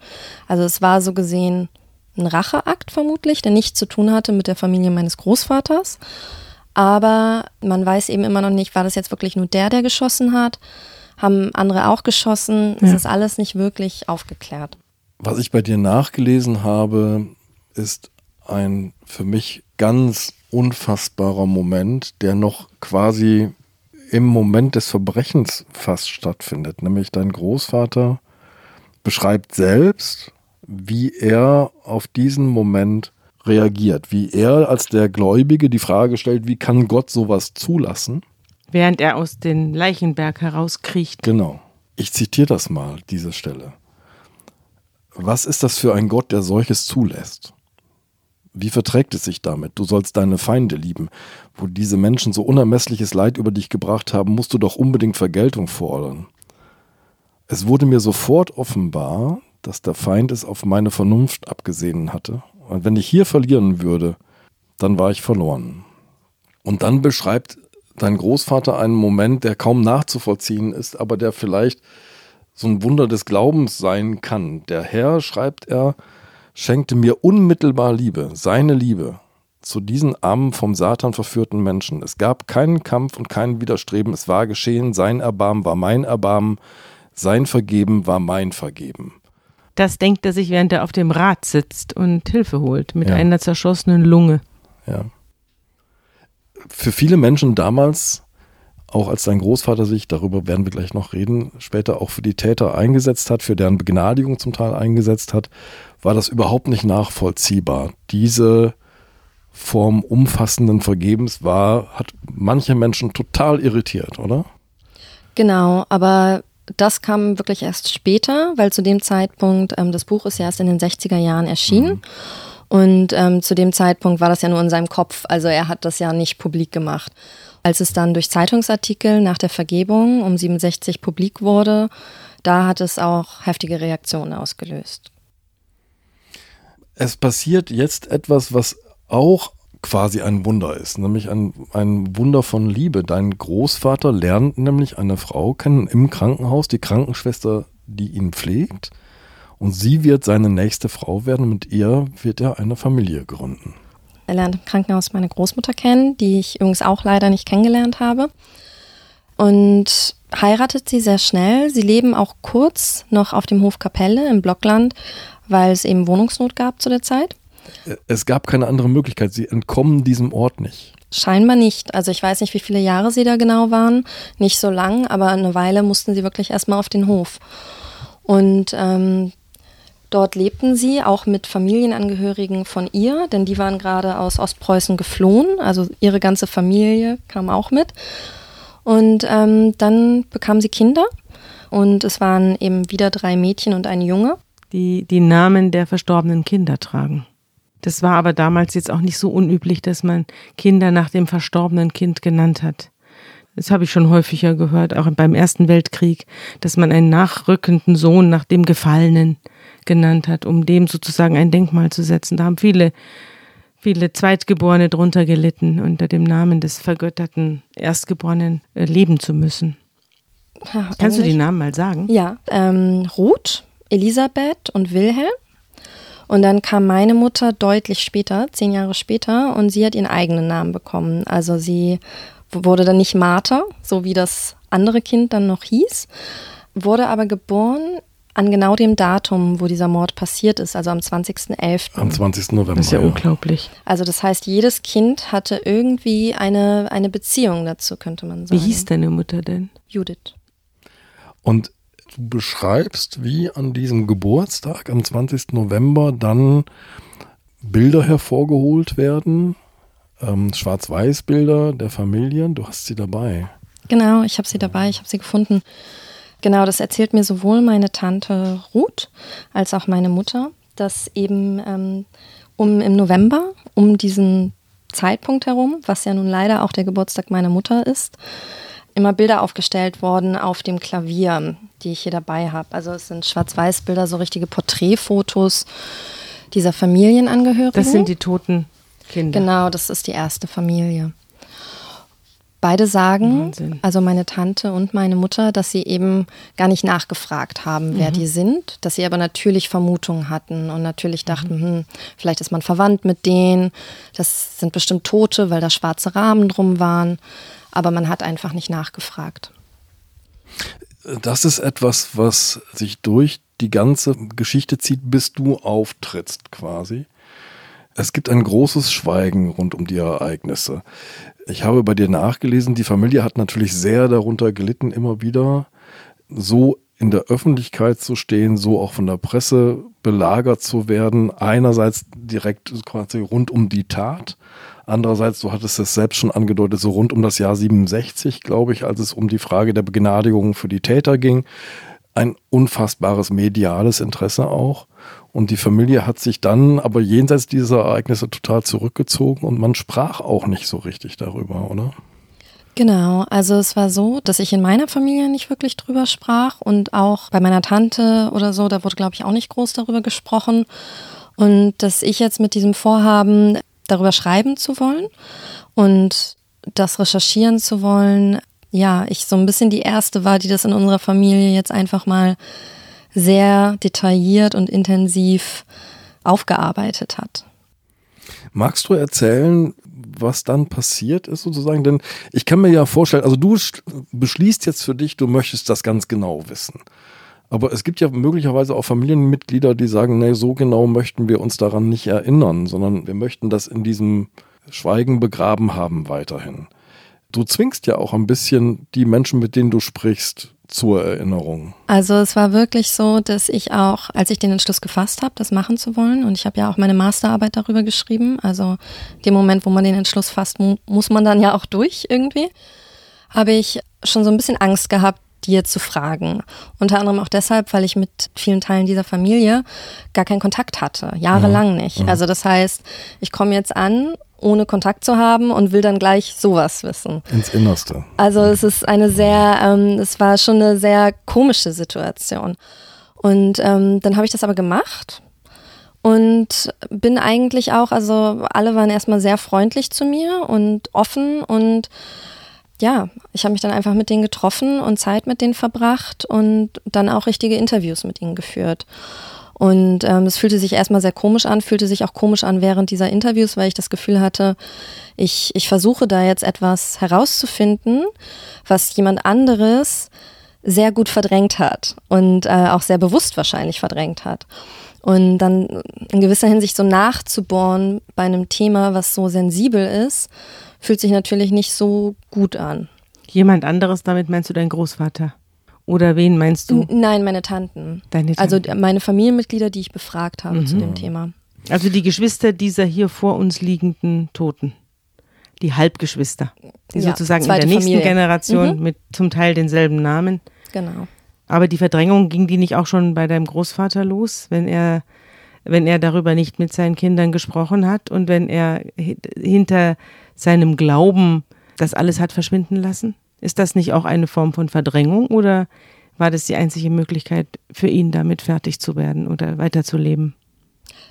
Also es war so gesehen ein Racheakt vermutlich, der nichts zu tun hatte mit der Familie meines Großvaters. Aber man weiß eben immer noch nicht, war das jetzt wirklich nur der, der geschossen hat? Haben andere auch geschossen? Ja. Es ist alles nicht wirklich aufgeklärt. Was ich bei dir nachgelesen habe, ist ein für mich ganz unfassbarer Moment, der noch quasi im Moment des Verbrechens fast stattfindet. Nämlich dein Großvater beschreibt selbst, wie er auf diesen Moment reagiert, wie er als der Gläubige die Frage stellt, wie kann Gott sowas zulassen? Während er aus dem Leichenberg herauskriecht. Genau. Ich zitiere das mal, diese Stelle. Was ist das für ein Gott, der solches zulässt? Wie verträgt es sich damit? Du sollst deine Feinde lieben. Wo diese Menschen so unermessliches Leid über dich gebracht haben, musst du doch unbedingt Vergeltung fordern. Es wurde mir sofort offenbar, dass der Feind es auf meine Vernunft abgesehen hatte. Und wenn ich hier verlieren würde, dann war ich verloren. Und dann beschreibt dein Großvater einen Moment, der kaum nachzuvollziehen ist, aber der vielleicht so ein Wunder des Glaubens sein kann. Der Herr, schreibt er, schenkte mir unmittelbar Liebe, seine Liebe, zu diesen armen, vom Satan verführten Menschen. Es gab keinen Kampf und kein Widerstreben, es war geschehen, sein Erbarmen war mein Erbarmen, sein Vergeben war mein Vergeben. Das denkt er sich, während er auf dem Rad sitzt und Hilfe holt mit ja. einer zerschossenen Lunge. Ja. Für viele Menschen damals, auch als dein Großvater sich, darüber werden wir gleich noch reden, später auch für die Täter eingesetzt hat, für deren Begnadigung zum Teil eingesetzt hat, war das überhaupt nicht nachvollziehbar. Diese Form umfassenden Vergebens war, hat manche Menschen total irritiert, oder? Genau, aber das kam wirklich erst später, weil zu dem Zeitpunkt, ähm, das Buch ist ja erst in den 60er Jahren erschienen. Mhm. Und ähm, zu dem Zeitpunkt war das ja nur in seinem Kopf, also er hat das ja nicht publik gemacht. Als es dann durch Zeitungsartikel nach der Vergebung um 67 publik wurde, da hat es auch heftige Reaktionen ausgelöst. Es passiert jetzt etwas, was auch quasi ein Wunder ist, nämlich ein, ein Wunder von Liebe. Dein Großvater lernt nämlich eine Frau kennen im Krankenhaus, die Krankenschwester, die ihn pflegt. Und sie wird seine nächste Frau werden. Mit ihr wird er eine Familie gründen. Er lernt im Krankenhaus meine Großmutter kennen, die ich übrigens auch leider nicht kennengelernt habe. Und heiratet sie sehr schnell. Sie leben auch kurz noch auf dem Hof Kapelle im Blockland, weil es eben Wohnungsnot gab zu der Zeit. Es gab keine andere Möglichkeit. Sie entkommen diesem Ort nicht. Scheinbar nicht. Also ich weiß nicht, wie viele Jahre sie da genau waren. Nicht so lang, aber eine Weile mussten sie wirklich erstmal auf den Hof. Und ähm, dort lebten sie auch mit Familienangehörigen von ihr, denn die waren gerade aus Ostpreußen geflohen. Also ihre ganze Familie kam auch mit. Und ähm, dann bekam sie Kinder. Und es waren eben wieder drei Mädchen und ein Junge. Die die Namen der verstorbenen Kinder tragen. Das war aber damals jetzt auch nicht so unüblich, dass man Kinder nach dem verstorbenen Kind genannt hat. Das habe ich schon häufiger gehört, auch beim Ersten Weltkrieg, dass man einen nachrückenden Sohn nach dem Gefallenen genannt hat, um dem sozusagen ein Denkmal zu setzen. Da haben viele, viele Zweitgeborene drunter gelitten, unter dem Namen des vergötterten Erstgeborenen äh, leben zu müssen. Ja, Kannst du die Namen mal sagen? Ja, ähm, Ruth, Elisabeth und Wilhelm. Und dann kam meine Mutter deutlich später, zehn Jahre später, und sie hat ihren eigenen Namen bekommen. Also sie wurde dann nicht Martha, so wie das andere Kind dann noch hieß, wurde aber geboren an genau dem Datum, wo dieser Mord passiert ist, also am 20.11. Am 20. November. Das ist ja, ja, unglaublich. Also das heißt, jedes Kind hatte irgendwie eine, eine Beziehung dazu, könnte man sagen. Wie hieß deine Mutter denn? Judith. Und du beschreibst, wie an diesem Geburtstag am 20. November dann Bilder hervorgeholt werden, ähm, Schwarz-Weiß-Bilder der Familien. Du hast sie dabei. Genau, ich habe sie dabei, ich habe sie gefunden. Genau, das erzählt mir sowohl meine Tante Ruth als auch meine Mutter, dass eben ähm, um im November, um diesen Zeitpunkt herum, was ja nun leider auch der Geburtstag meiner Mutter ist, immer Bilder aufgestellt worden auf dem Klavier, die ich hier dabei habe. Also es sind Schwarz-Weiß-Bilder, so richtige Porträtfotos dieser Familienangehörigen. Das sind die toten Kinder. Genau, das ist die erste Familie. Beide sagen, Wahnsinn. also meine Tante und meine Mutter, dass sie eben gar nicht nachgefragt haben, wer mhm. die sind, dass sie aber natürlich Vermutungen hatten und natürlich mhm. dachten, mhm. hm, vielleicht ist man verwandt mit denen, das sind bestimmt Tote, weil da schwarze Rahmen drum waren aber man hat einfach nicht nachgefragt. Das ist etwas, was sich durch die ganze Geschichte zieht, bis du auftrittst quasi. Es gibt ein großes Schweigen rund um die Ereignisse. Ich habe bei dir nachgelesen, die Familie hat natürlich sehr darunter gelitten, immer wieder so in der Öffentlichkeit zu stehen, so auch von der Presse belagert zu werden. Einerseits direkt quasi rund um die Tat, Andererseits, du hattest es selbst schon angedeutet, so rund um das Jahr 67, glaube ich, als es um die Frage der Begnadigung für die Täter ging. Ein unfassbares mediales Interesse auch. Und die Familie hat sich dann aber jenseits dieser Ereignisse total zurückgezogen und man sprach auch nicht so richtig darüber, oder? Genau, also es war so, dass ich in meiner Familie nicht wirklich drüber sprach und auch bei meiner Tante oder so, da wurde, glaube ich, auch nicht groß darüber gesprochen. Und dass ich jetzt mit diesem Vorhaben, darüber schreiben zu wollen und das recherchieren zu wollen, ja, ich so ein bisschen die erste war, die das in unserer Familie jetzt einfach mal sehr detailliert und intensiv aufgearbeitet hat. Magst du erzählen, was dann passiert ist sozusagen? Denn ich kann mir ja vorstellen, also du beschließt jetzt für dich, du möchtest das ganz genau wissen. Aber es gibt ja möglicherweise auch Familienmitglieder, die sagen, nee, so genau möchten wir uns daran nicht erinnern, sondern wir möchten das in diesem Schweigen begraben haben weiterhin. Du zwingst ja auch ein bisschen die Menschen, mit denen du sprichst, zur Erinnerung? Also es war wirklich so, dass ich auch, als ich den Entschluss gefasst habe, das machen zu wollen, und ich habe ja auch meine Masterarbeit darüber geschrieben, also dem Moment, wo man den Entschluss fasst, muss man dann ja auch durch irgendwie, habe ich schon so ein bisschen Angst gehabt, dir zu fragen. Unter anderem auch deshalb, weil ich mit vielen Teilen dieser Familie gar keinen Kontakt hatte, jahrelang mhm. nicht. Mhm. Also das heißt, ich komme jetzt an ohne Kontakt zu haben und will dann gleich sowas wissen. Ins Innerste. Also es ist eine sehr, ähm, es war schon eine sehr komische Situation. Und ähm, dann habe ich das aber gemacht und bin eigentlich auch, also alle waren erstmal sehr freundlich zu mir und offen und ja, ich habe mich dann einfach mit denen getroffen und Zeit mit denen verbracht und dann auch richtige Interviews mit ihnen geführt. Und ähm, es fühlte sich erstmal sehr komisch an, fühlte sich auch komisch an während dieser Interviews, weil ich das Gefühl hatte, ich, ich versuche da jetzt etwas herauszufinden, was jemand anderes sehr gut verdrängt hat und äh, auch sehr bewusst wahrscheinlich verdrängt hat. Und dann in gewisser Hinsicht so nachzubohren bei einem Thema, was so sensibel ist, fühlt sich natürlich nicht so gut an. Jemand anderes, damit meinst du deinen Großvater? Oder wen meinst du? Nein, meine Tanten. Deine also Tanten. Also meine Familienmitglieder, die ich befragt habe mhm. zu dem Thema. Also die Geschwister dieser hier vor uns liegenden Toten. Die Halbgeschwister. Die ja, sozusagen in der nächsten Familie. Generation mhm. mit zum Teil denselben Namen. Genau. Aber die Verdrängung ging die nicht auch schon bei deinem Großvater los, wenn er, wenn er darüber nicht mit seinen Kindern gesprochen hat und wenn er hinter seinem Glauben das alles hat verschwinden lassen? Ist das nicht auch eine Form von Verdrängung oder war das die einzige Möglichkeit für ihn, damit fertig zu werden oder weiterzuleben?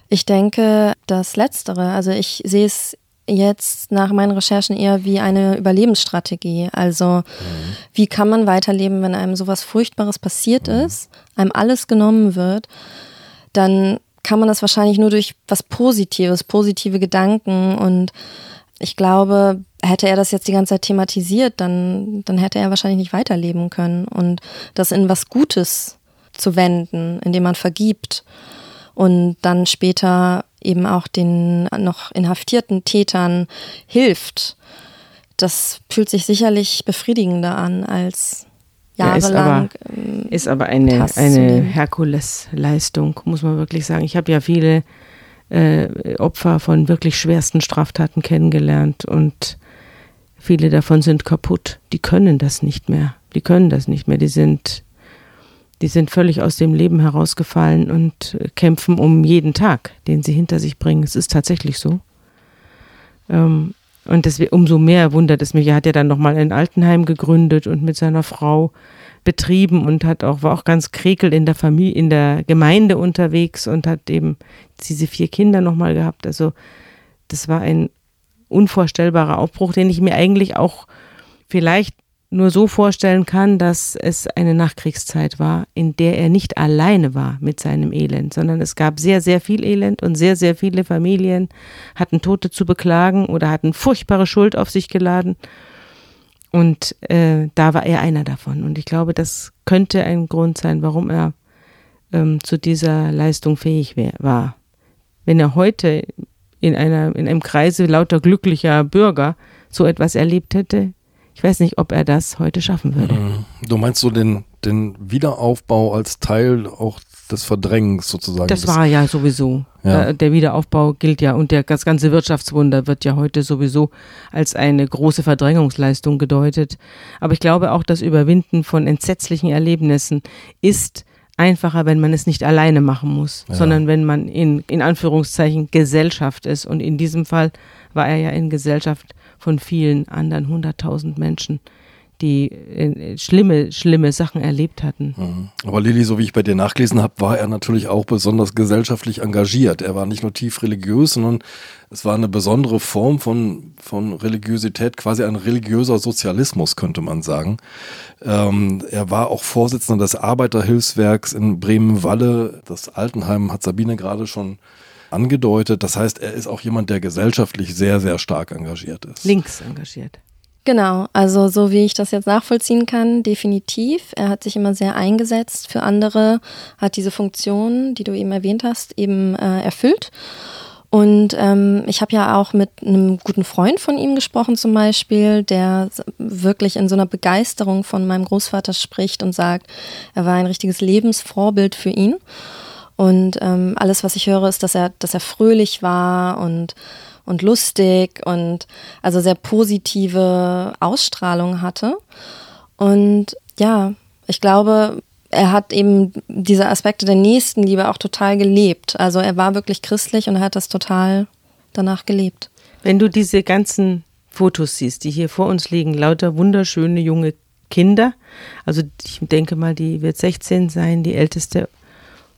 Ich denke, das Letztere. Also ich sehe es jetzt nach meinen Recherchen eher wie eine Überlebensstrategie. Also mhm. wie kann man weiterleben, wenn einem sowas Furchtbares passiert mhm. ist, einem alles genommen wird, dann kann man das wahrscheinlich nur durch was Positives, positive Gedanken und ich glaube, hätte er das jetzt die ganze Zeit thematisiert, dann, dann hätte er wahrscheinlich nicht weiterleben können. Und das in was Gutes zu wenden, indem man vergibt und dann später eben auch den noch inhaftierten Tätern hilft, das fühlt sich sicherlich befriedigender an als jahrelang. Ja, ist aber, ähm, ist aber eine, eine Herkulesleistung, muss man wirklich sagen. Ich habe ja viele äh, Opfer von wirklich schwersten Straftaten kennengelernt und viele davon sind kaputt. Die können das nicht mehr. Die können das nicht mehr. Die sind, die sind völlig aus dem Leben herausgefallen und kämpfen um jeden Tag, den sie hinter sich bringen. Es ist tatsächlich so. Ähm, und das, umso mehr wundert es mich. Er hat ja dann nochmal ein Altenheim gegründet und mit seiner Frau betrieben und hat auch, war auch ganz krekel in der Familie, in der Gemeinde unterwegs und hat eben diese vier Kinder nochmal gehabt. Also das war ein unvorstellbarer Aufbruch, den ich mir eigentlich auch vielleicht nur so vorstellen kann, dass es eine Nachkriegszeit war, in der er nicht alleine war mit seinem Elend, sondern es gab sehr, sehr viel Elend und sehr, sehr viele Familien hatten Tote zu beklagen oder hatten furchtbare Schuld auf sich geladen. Und äh, da war er einer davon. Und ich glaube, das könnte ein Grund sein, warum er ähm, zu dieser Leistung fähig wär, war. Wenn er heute in, einer, in einem Kreise lauter glücklicher Bürger so etwas erlebt hätte, ich weiß nicht, ob er das heute schaffen würde. Mhm. Du meinst so den, den Wiederaufbau als Teil auch des Verdrängens sozusagen. Das war ja sowieso. Ja. Der Wiederaufbau gilt ja und der, das ganze Wirtschaftswunder wird ja heute sowieso als eine große Verdrängungsleistung gedeutet. Aber ich glaube auch, das Überwinden von entsetzlichen Erlebnissen ist einfacher, wenn man es nicht alleine machen muss, ja. sondern wenn man in, in Anführungszeichen Gesellschaft ist. Und in diesem Fall war er ja in Gesellschaft von vielen anderen hunderttausend Menschen die äh, schlimme, schlimme Sachen erlebt hatten. Mhm. Aber Lilly, so wie ich bei dir nachgelesen habe, war er natürlich auch besonders gesellschaftlich engagiert. Er war nicht nur tief religiös, sondern es war eine besondere Form von, von Religiosität, quasi ein religiöser Sozialismus, könnte man sagen. Ähm, er war auch Vorsitzender des Arbeiterhilfswerks in Bremen-Walle. Das Altenheim hat Sabine gerade schon angedeutet. Das heißt, er ist auch jemand, der gesellschaftlich sehr, sehr stark engagiert ist. Links engagiert. Genau, also so wie ich das jetzt nachvollziehen kann, definitiv. Er hat sich immer sehr eingesetzt für andere, hat diese Funktion, die du eben erwähnt hast, eben äh, erfüllt. Und ähm, ich habe ja auch mit einem guten Freund von ihm gesprochen zum Beispiel, der wirklich in so einer Begeisterung von meinem Großvater spricht und sagt, er war ein richtiges Lebensvorbild für ihn. Und ähm, alles, was ich höre, ist, dass er, dass er fröhlich war und und lustig und also sehr positive Ausstrahlung hatte. Und ja, ich glaube, er hat eben diese Aspekte der Nächstenliebe auch total gelebt. Also er war wirklich christlich und er hat das total danach gelebt. Wenn du diese ganzen Fotos siehst, die hier vor uns liegen, lauter wunderschöne junge Kinder, also ich denke mal, die wird 16 sein, die älteste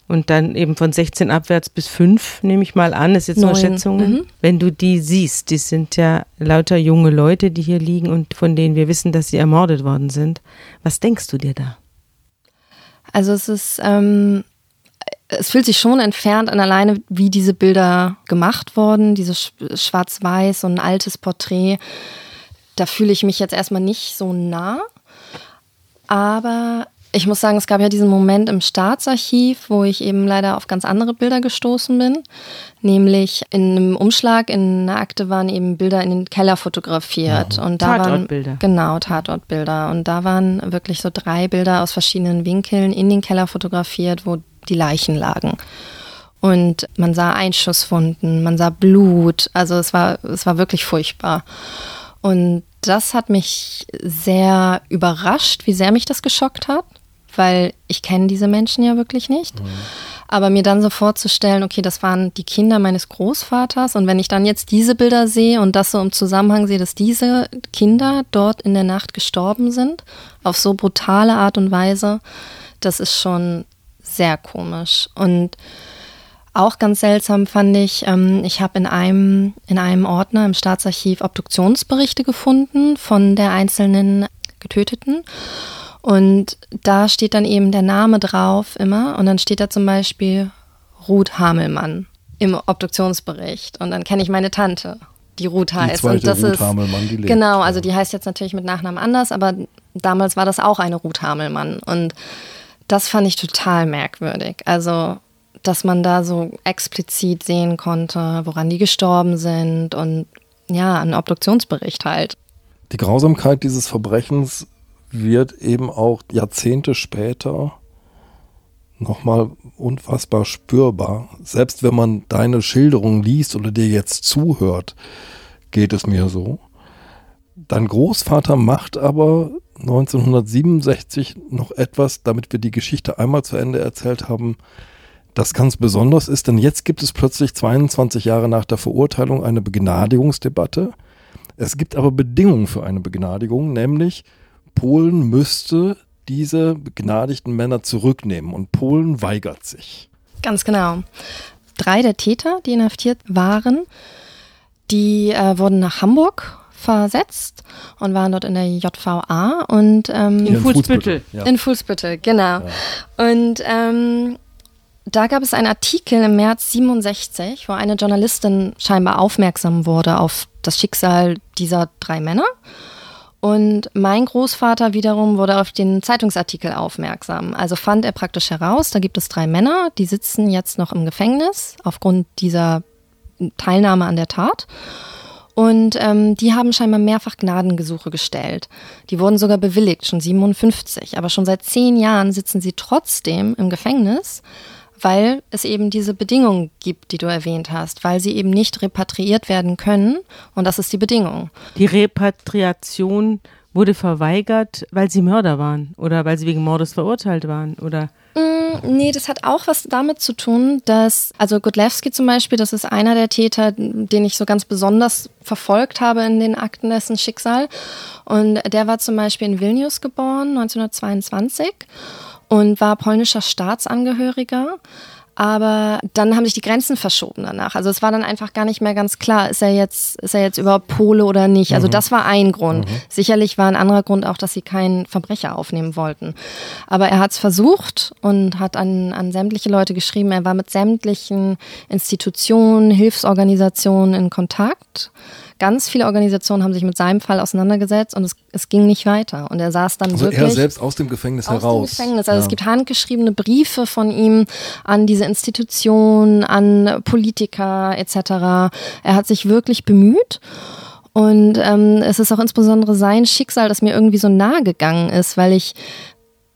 und dann eben von 16 abwärts bis 5, nehme ich mal an, ist jetzt nur Schätzungen. Mhm. Wenn du die siehst, die sind ja lauter junge Leute, die hier liegen und von denen wir wissen, dass sie ermordet worden sind. Was denkst du dir da? Also es ist, ähm, es fühlt sich schon entfernt an alleine, wie diese Bilder gemacht wurden, dieses Schwarz-Weiß, so ein altes Porträt. Da fühle ich mich jetzt erstmal nicht so nah. Aber ich muss sagen, es gab ja diesen Moment im Staatsarchiv, wo ich eben leider auf ganz andere Bilder gestoßen bin. Nämlich in einem Umschlag in einer Akte waren eben Bilder in den Keller fotografiert. Ja. Und da Tatortbilder. Waren, genau, Tatortbilder. Und da waren wirklich so drei Bilder aus verschiedenen Winkeln in den Keller fotografiert, wo die Leichen lagen. Und man sah Einschusswunden, man sah Blut. Also es war, es war wirklich furchtbar. Und das hat mich sehr überrascht, wie sehr mich das geschockt hat weil ich kenne diese Menschen ja wirklich nicht. Mhm. Aber mir dann so vorzustellen, okay, das waren die Kinder meines Großvaters und wenn ich dann jetzt diese Bilder sehe und das so im Zusammenhang sehe, dass diese Kinder dort in der Nacht gestorben sind, auf so brutale Art und Weise, das ist schon sehr komisch. Und auch ganz seltsam fand ich, ähm, ich habe in einem, in einem Ordner im Staatsarchiv Obduktionsberichte gefunden von der einzelnen Getöteten. Und da steht dann eben der Name drauf immer und dann steht da zum Beispiel Ruth Hamelmann im Obduktionsbericht und dann kenne ich meine Tante, die Ruth heißt. Die und das Ruth ist Hamelmann, die lebt. genau, also die heißt jetzt natürlich mit Nachnamen anders, aber damals war das auch eine Ruth Hamelmann und das fand ich total merkwürdig. Also dass man da so explizit sehen konnte, woran die gestorben sind und ja, ein Obduktionsbericht halt. Die Grausamkeit dieses Verbrechens wird eben auch Jahrzehnte später nochmal unfassbar spürbar. Selbst wenn man deine Schilderung liest oder dir jetzt zuhört, geht es mir so. Dein Großvater macht aber 1967 noch etwas, damit wir die Geschichte einmal zu Ende erzählt haben, das ganz besonders ist, denn jetzt gibt es plötzlich 22 Jahre nach der Verurteilung eine Begnadigungsdebatte. Es gibt aber Bedingungen für eine Begnadigung, nämlich Polen müsste diese begnadigten Männer zurücknehmen und Polen weigert sich. Ganz genau. Drei der Täter, die inhaftiert waren, die äh, wurden nach Hamburg versetzt und waren dort in der JVA und ähm, in Fuhlsbüttel. Ja. In Fuhlsbüttel, genau. Ja. Und ähm, da gab es einen Artikel im März 67, wo eine Journalistin scheinbar aufmerksam wurde auf das Schicksal dieser drei Männer und mein Großvater wiederum wurde auf den Zeitungsartikel aufmerksam. Also fand er praktisch heraus, da gibt es drei Männer, die sitzen jetzt noch im Gefängnis aufgrund dieser Teilnahme an der Tat. Und ähm, die haben scheinbar mehrfach Gnadengesuche gestellt. Die wurden sogar bewilligt, schon 57. Aber schon seit zehn Jahren sitzen sie trotzdem im Gefängnis weil es eben diese Bedingungen gibt, die du erwähnt hast, weil sie eben nicht repatriiert werden können und das ist die Bedingung. Die Repatriation wurde verweigert, weil sie Mörder waren oder weil sie wegen Mordes verurteilt waren oder? Mm, nee, das hat auch was damit zu tun, dass, also Godlewski zum Beispiel, das ist einer der Täter, den ich so ganz besonders verfolgt habe in den Akten dessen Schicksal. Und der war zum Beispiel in Vilnius geboren, 1922 und war polnischer Staatsangehöriger. Aber dann haben sich die Grenzen verschoben danach. Also es war dann einfach gar nicht mehr ganz klar, ist er jetzt, ist er jetzt überhaupt Pole oder nicht. Also mhm. das war ein Grund. Mhm. Sicherlich war ein anderer Grund auch, dass sie keinen Verbrecher aufnehmen wollten. Aber er hat es versucht und hat an, an sämtliche Leute geschrieben. Er war mit sämtlichen Institutionen, Hilfsorganisationen in Kontakt ganz viele Organisationen haben sich mit seinem Fall auseinandergesetzt und es, es ging nicht weiter. Und er saß dann also wirklich. Er selbst aus dem Gefängnis aus heraus. Dem Gefängnis. Also ja. es gibt handgeschriebene Briefe von ihm an diese Institutionen, an Politiker etc. Er hat sich wirklich bemüht. Und ähm, es ist auch insbesondere sein Schicksal, das mir irgendwie so nahe gegangen ist, weil ich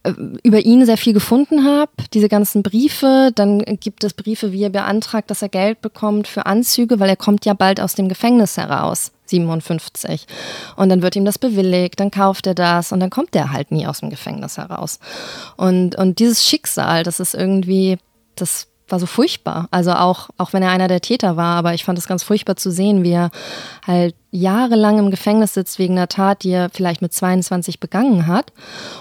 äh, über ihn sehr viel gefunden habe, diese ganzen Briefe. Dann gibt es Briefe, wie er beantragt, dass er Geld bekommt für Anzüge, weil er kommt ja bald aus dem Gefängnis heraus, 57. Und dann wird ihm das bewilligt, dann kauft er das und dann kommt er halt nie aus dem Gefängnis heraus. Und, und dieses Schicksal, das ist irgendwie, das war so furchtbar. Also auch, auch wenn er einer der Täter war, aber ich fand es ganz furchtbar zu sehen, wie er halt jahrelang im Gefängnis sitzt wegen einer Tat, die er vielleicht mit 22 begangen hat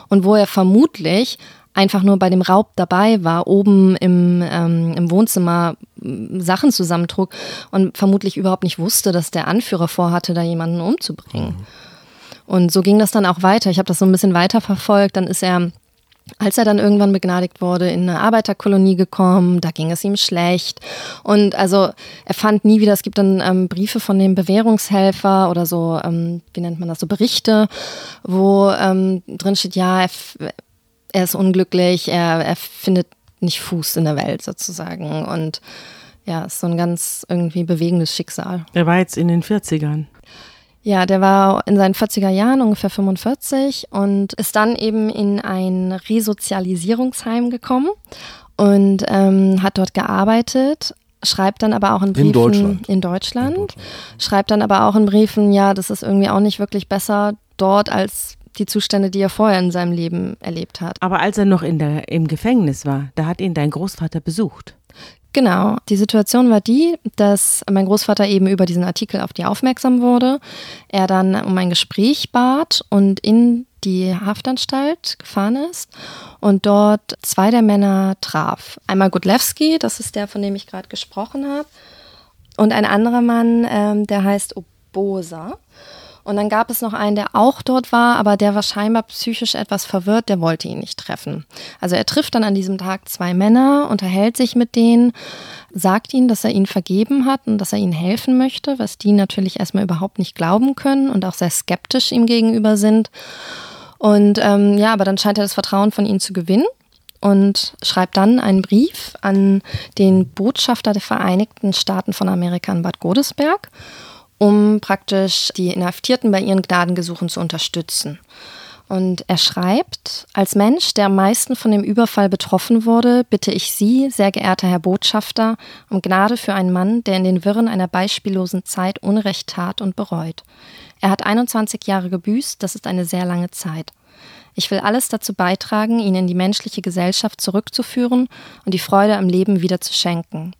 und wo er vermutlich einfach nur bei dem Raub dabei war, oben im, ähm, im Wohnzimmer Sachen zusammentrug und vermutlich überhaupt nicht wusste, dass der Anführer vorhatte, da jemanden umzubringen. Mhm. Und so ging das dann auch weiter. Ich habe das so ein bisschen weiterverfolgt. Dann ist er als er dann irgendwann begnadigt wurde, in eine Arbeiterkolonie gekommen, da ging es ihm schlecht. Und also er fand nie wieder, es gibt dann ähm, Briefe von dem Bewährungshelfer oder so, ähm, wie nennt man das, so Berichte, wo ähm, drin steht, ja, er, er ist unglücklich, er, er findet nicht Fuß in der Welt sozusagen. Und ja, ist so ein ganz irgendwie bewegendes Schicksal. Er war jetzt in den 40ern. Ja, der war in seinen 40er Jahren ungefähr 45 und ist dann eben in ein Resozialisierungsheim gekommen und ähm, hat dort gearbeitet, schreibt dann aber auch in Briefen in Deutschland. in Deutschland, in Deutschland, schreibt dann aber auch in Briefen, ja, das ist irgendwie auch nicht wirklich besser dort als die Zustände, die er vorher in seinem Leben erlebt hat. Aber als er noch in der, im Gefängnis war, da hat ihn dein Großvater besucht. Genau. Die Situation war die, dass mein Großvater eben über diesen Artikel auf die aufmerksam wurde. Er dann um ein Gespräch bat und in die Haftanstalt gefahren ist und dort zwei der Männer traf. Einmal Godlewski, das ist der, von dem ich gerade gesprochen habe, und ein anderer Mann, ähm, der heißt Obosa. Und dann gab es noch einen, der auch dort war, aber der war scheinbar psychisch etwas verwirrt, der wollte ihn nicht treffen. Also er trifft dann an diesem Tag zwei Männer, unterhält sich mit denen, sagt ihnen, dass er ihnen vergeben hat und dass er ihnen helfen möchte, was die natürlich erstmal überhaupt nicht glauben können und auch sehr skeptisch ihm gegenüber sind. Und ähm, ja, aber dann scheint er das Vertrauen von ihnen zu gewinnen und schreibt dann einen Brief an den Botschafter der Vereinigten Staaten von Amerika in Bad Godesberg um praktisch die Inhaftierten bei ihren Gnadengesuchen zu unterstützen. Und er schreibt, als Mensch, der am meisten von dem Überfall betroffen wurde, bitte ich Sie, sehr geehrter Herr Botschafter, um Gnade für einen Mann, der in den Wirren einer beispiellosen Zeit Unrecht tat und bereut. Er hat 21 Jahre gebüßt, das ist eine sehr lange Zeit. Ich will alles dazu beitragen, ihn in die menschliche Gesellschaft zurückzuführen und die Freude am Leben wieder zu schenken.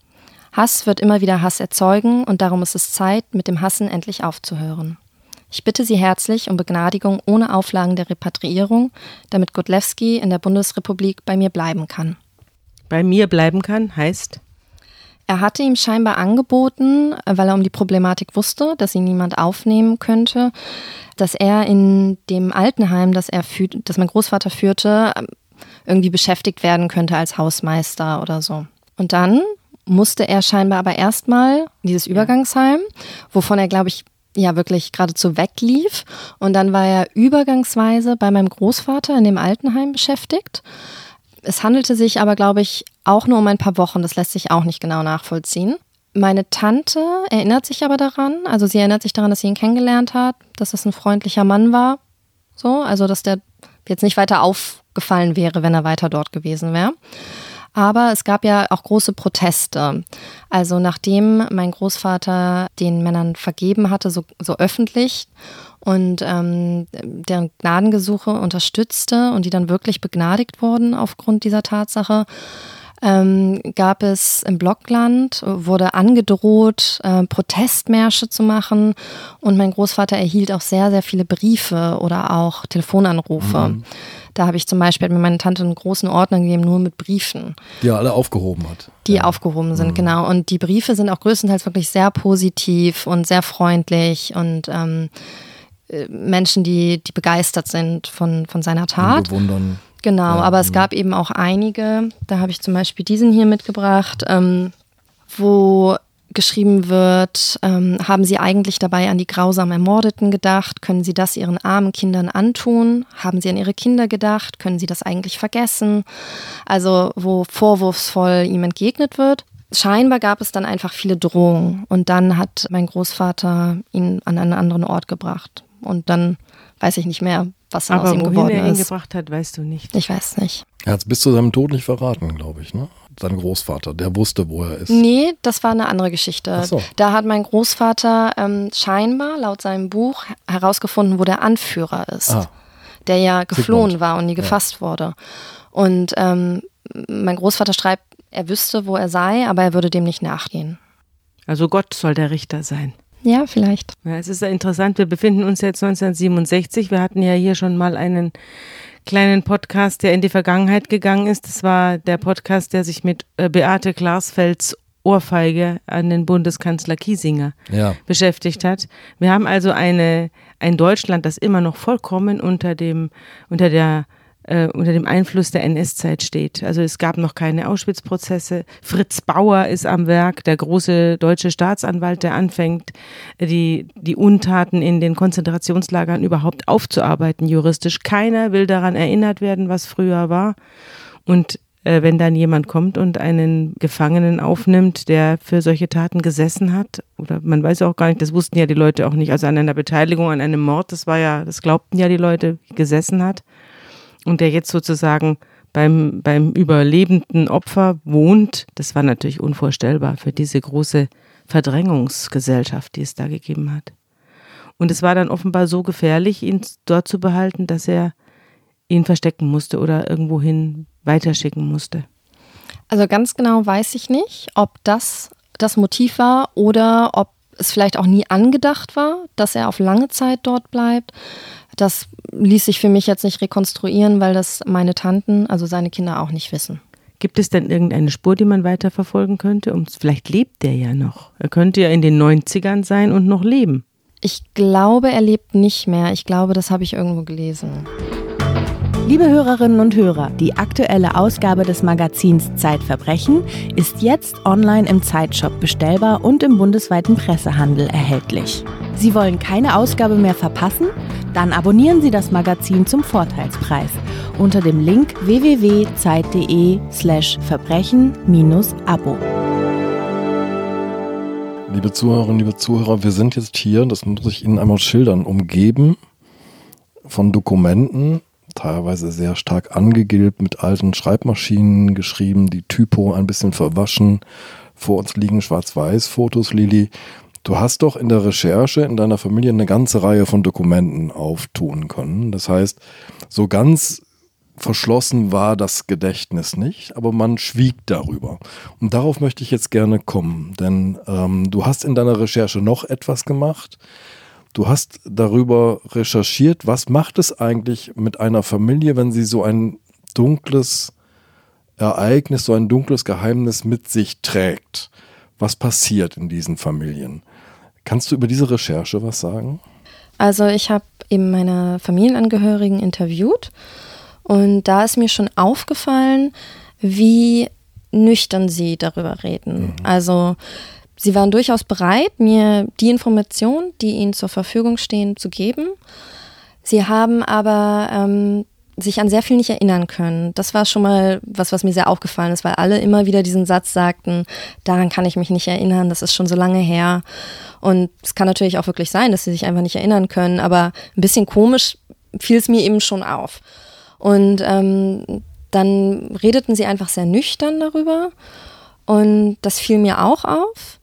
Hass wird immer wieder Hass erzeugen und darum ist es Zeit, mit dem Hassen endlich aufzuhören. Ich bitte Sie herzlich um Begnadigung ohne Auflagen der Repatriierung, damit Godlewski in der Bundesrepublik bei mir bleiben kann. Bei mir bleiben kann heißt? Er hatte ihm scheinbar angeboten, weil er um die Problematik wusste, dass ihn niemand aufnehmen könnte, dass er in dem Altenheim, das er führt, das mein Großvater führte, irgendwie beschäftigt werden könnte als Hausmeister oder so. Und dann musste er scheinbar aber erstmal in dieses Übergangsheim, wovon er, glaube ich, ja wirklich geradezu weglief. Und dann war er übergangsweise bei meinem Großvater in dem Altenheim beschäftigt. Es handelte sich aber, glaube ich, auch nur um ein paar Wochen. Das lässt sich auch nicht genau nachvollziehen. Meine Tante erinnert sich aber daran, also sie erinnert sich daran, dass sie ihn kennengelernt hat, dass das ein freundlicher Mann war. So, also dass der jetzt nicht weiter aufgefallen wäre, wenn er weiter dort gewesen wäre. Aber es gab ja auch große Proteste. Also nachdem mein Großvater den Männern vergeben hatte, so, so öffentlich und ähm, deren Gnadengesuche unterstützte und die dann wirklich begnadigt wurden aufgrund dieser Tatsache ähm, gab es im Blockland, wurde angedroht, äh, Protestmärsche zu machen. Und mein Großvater erhielt auch sehr, sehr viele Briefe oder auch Telefonanrufe. Mhm. Da habe ich zum Beispiel mir meine Tante einen großen Ordner gegeben, nur mit Briefen. Die er alle aufgehoben hat. Die ja. aufgehoben sind, mhm. genau. Und die Briefe sind auch größtenteils wirklich sehr positiv und sehr freundlich und ähm, äh, Menschen, die, die begeistert sind von, von seiner Tat. Und bewundern. Genau, ja, aber es gab eben auch einige, da habe ich zum Beispiel diesen hier mitgebracht, ähm, wo geschrieben wird, ähm, haben Sie eigentlich dabei an die grausam Ermordeten gedacht? Können Sie das Ihren armen Kindern antun? Haben Sie an Ihre Kinder gedacht? Können Sie das eigentlich vergessen? Also wo vorwurfsvoll ihm entgegnet wird. Scheinbar gab es dann einfach viele Drohungen und dann hat mein Großvater ihn an einen anderen Ort gebracht. Und dann weiß ich nicht mehr, was Aber aus ihm geworden er ihn gebracht hat, weißt du nicht. Ich weiß nicht. Er hat es bis zu seinem Tod nicht verraten, glaube ich, ne? Sein Großvater, der wusste, wo er ist. Nee, das war eine andere Geschichte. Ach so. Da hat mein Großvater ähm, scheinbar laut seinem Buch herausgefunden, wo der Anführer ist. Ah. Der ja geflohen Sigmund. war und nie gefasst ja. wurde. Und ähm, mein Großvater schreibt, er wüsste, wo er sei, aber er würde dem nicht nachgehen. Also Gott soll der Richter sein. Ja, vielleicht. Ja, es ist ja interessant. Wir befinden uns jetzt 1967. Wir hatten ja hier schon mal einen kleinen Podcast, der in die Vergangenheit gegangen ist. Das war der Podcast, der sich mit äh, Beate Glasfelds Ohrfeige an den Bundeskanzler Kiesinger ja. beschäftigt hat. Wir haben also eine, ein Deutschland, das immer noch vollkommen unter dem, unter der äh, unter dem Einfluss der NS-Zeit steht. Also es gab noch keine Auschwitz-Prozesse. Fritz Bauer ist am Werk, der große deutsche Staatsanwalt, der anfängt, die, die Untaten in den Konzentrationslagern überhaupt aufzuarbeiten, juristisch. Keiner will daran erinnert werden, was früher war. Und äh, wenn dann jemand kommt und einen Gefangenen aufnimmt, der für solche Taten gesessen hat, oder man weiß auch gar nicht, das wussten ja die Leute auch nicht, also an einer Beteiligung an einem Mord, das war ja, das glaubten ja die Leute, gesessen hat und der jetzt sozusagen beim, beim überlebenden Opfer wohnt, das war natürlich unvorstellbar für diese große Verdrängungsgesellschaft, die es da gegeben hat. Und es war dann offenbar so gefährlich, ihn dort zu behalten, dass er ihn verstecken musste oder irgendwohin weiterschicken musste. Also ganz genau weiß ich nicht, ob das das Motiv war oder ob es vielleicht auch nie angedacht war, dass er auf lange Zeit dort bleibt. Das ließ sich für mich jetzt nicht rekonstruieren, weil das meine Tanten, also seine Kinder auch nicht wissen. Gibt es denn irgendeine Spur, die man weiterverfolgen könnte? Und vielleicht lebt er ja noch. Er könnte ja in den 90ern sein und noch leben. Ich glaube, er lebt nicht mehr. Ich glaube, das habe ich irgendwo gelesen. Liebe Hörerinnen und Hörer, die aktuelle Ausgabe des Magazins Zeitverbrechen ist jetzt online im Zeitshop bestellbar und im bundesweiten Pressehandel erhältlich. Sie wollen keine Ausgabe mehr verpassen? Dann abonnieren Sie das Magazin zum Vorteilspreis unter dem Link www.zeit.de/slash verbrechen-abo. Liebe Zuhörerinnen, liebe Zuhörer, wir sind jetzt hier, das muss ich Ihnen einmal schildern, umgeben von Dokumenten, teilweise sehr stark angegilbt, mit alten Schreibmaschinen geschrieben, die Typo ein bisschen verwaschen. Vor uns liegen Schwarz-Weiß-Fotos, Lili. Du hast doch in der Recherche in deiner Familie eine ganze Reihe von Dokumenten auftun können. Das heißt, so ganz verschlossen war das Gedächtnis nicht, aber man schwieg darüber. Und darauf möchte ich jetzt gerne kommen, denn ähm, du hast in deiner Recherche noch etwas gemacht. Du hast darüber recherchiert, was macht es eigentlich mit einer Familie, wenn sie so ein dunkles Ereignis, so ein dunkles Geheimnis mit sich trägt. Was passiert in diesen Familien? Kannst du über diese Recherche was sagen? Also ich habe eben meine Familienangehörigen interviewt und da ist mir schon aufgefallen, wie nüchtern sie darüber reden. Mhm. Also sie waren durchaus bereit, mir die Informationen, die ihnen zur Verfügung stehen, zu geben. Sie haben aber ähm, sich an sehr viel nicht erinnern können. Das war schon mal was, was mir sehr aufgefallen ist, weil alle immer wieder diesen Satz sagten, daran kann ich mich nicht erinnern, das ist schon so lange her. Und es kann natürlich auch wirklich sein, dass sie sich einfach nicht erinnern können, aber ein bisschen komisch fiel es mir eben schon auf. Und ähm, dann redeten sie einfach sehr nüchtern darüber und das fiel mir auch auf.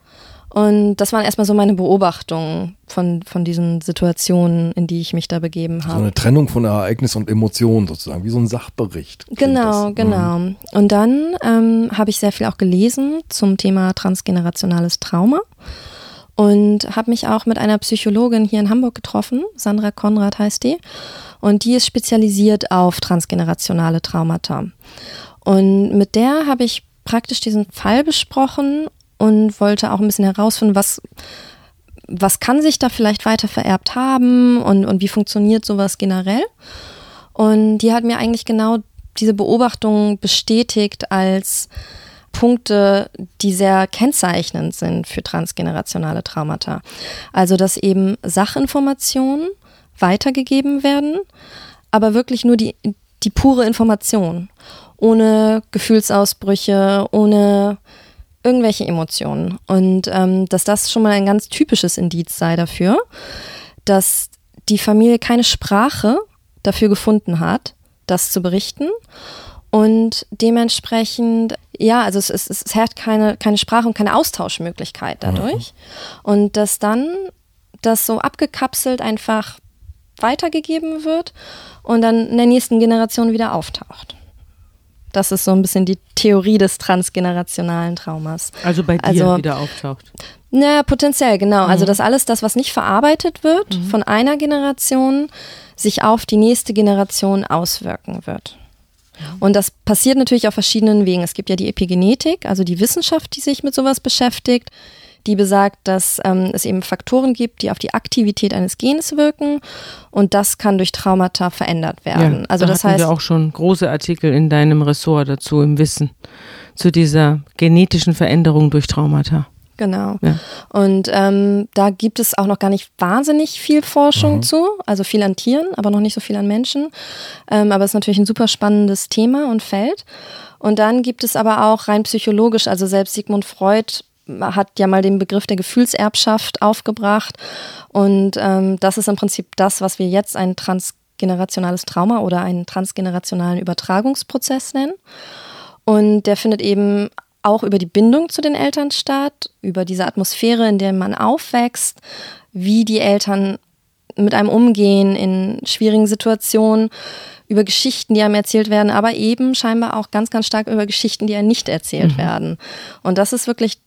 Und das waren erstmal so meine Beobachtungen von, von diesen Situationen, in die ich mich da begeben habe. So eine Trennung von Ereignis und Emotion sozusagen, wie so ein Sachbericht. Genau, das. genau. Mhm. Und dann ähm, habe ich sehr viel auch gelesen zum Thema transgenerationales Trauma und habe mich auch mit einer Psychologin hier in Hamburg getroffen, Sandra Konrad heißt die, und die ist spezialisiert auf transgenerationale Traumata. Und mit der habe ich praktisch diesen Fall besprochen und wollte auch ein bisschen herausfinden, was, was kann sich da vielleicht weiter vererbt haben und, und wie funktioniert sowas generell. Und die hat mir eigentlich genau diese Beobachtung bestätigt als Punkte, die sehr kennzeichnend sind für transgenerationale Traumata. Also, dass eben Sachinformationen weitergegeben werden, aber wirklich nur die, die pure Information, ohne Gefühlsausbrüche, ohne irgendwelche Emotionen. Und ähm, dass das schon mal ein ganz typisches Indiz sei dafür, dass die Familie keine Sprache dafür gefunden hat, das zu berichten. Und dementsprechend, ja, also es, es, es hat keine, keine Sprache und keine Austauschmöglichkeit dadurch. Mhm. Und dass dann das so abgekapselt einfach weitergegeben wird und dann in der nächsten Generation wieder auftaucht. Das ist so ein bisschen die Theorie des transgenerationalen Traumas. Also bei dir also, wieder auftaucht. Naja, potenziell, genau. Also mhm. Also dass alles das, was nicht verarbeitet wird mhm. von einer Generation, sich auf die nächste Generation auswirken wird. Mhm. Und das passiert natürlich auf verschiedenen Wegen. Es gibt ja die Epigenetik, also die Wissenschaft, die sich mit sowas beschäftigt die besagt, dass ähm, es eben Faktoren gibt, die auf die Aktivität eines Gens wirken und das kann durch Traumata verändert werden. Ja, also da das heißt, wir auch schon große Artikel in deinem Ressort dazu im Wissen zu dieser genetischen Veränderung durch Traumata. Genau. Ja. Und ähm, da gibt es auch noch gar nicht wahnsinnig viel Forschung mhm. zu, also viel an Tieren, aber noch nicht so viel an Menschen. Ähm, aber es ist natürlich ein super spannendes Thema und Feld. Und dann gibt es aber auch rein psychologisch, also selbst Sigmund Freud hat ja mal den Begriff der Gefühlserbschaft aufgebracht. Und ähm, das ist im Prinzip das, was wir jetzt ein transgenerationales Trauma oder einen transgenerationalen Übertragungsprozess nennen. Und der findet eben auch über die Bindung zu den Eltern statt, über diese Atmosphäre, in der man aufwächst, wie die Eltern mit einem umgehen in schwierigen Situationen, über Geschichten, die einem erzählt werden, aber eben scheinbar auch ganz, ganz stark über Geschichten, die einem nicht erzählt mhm. werden. Und das ist wirklich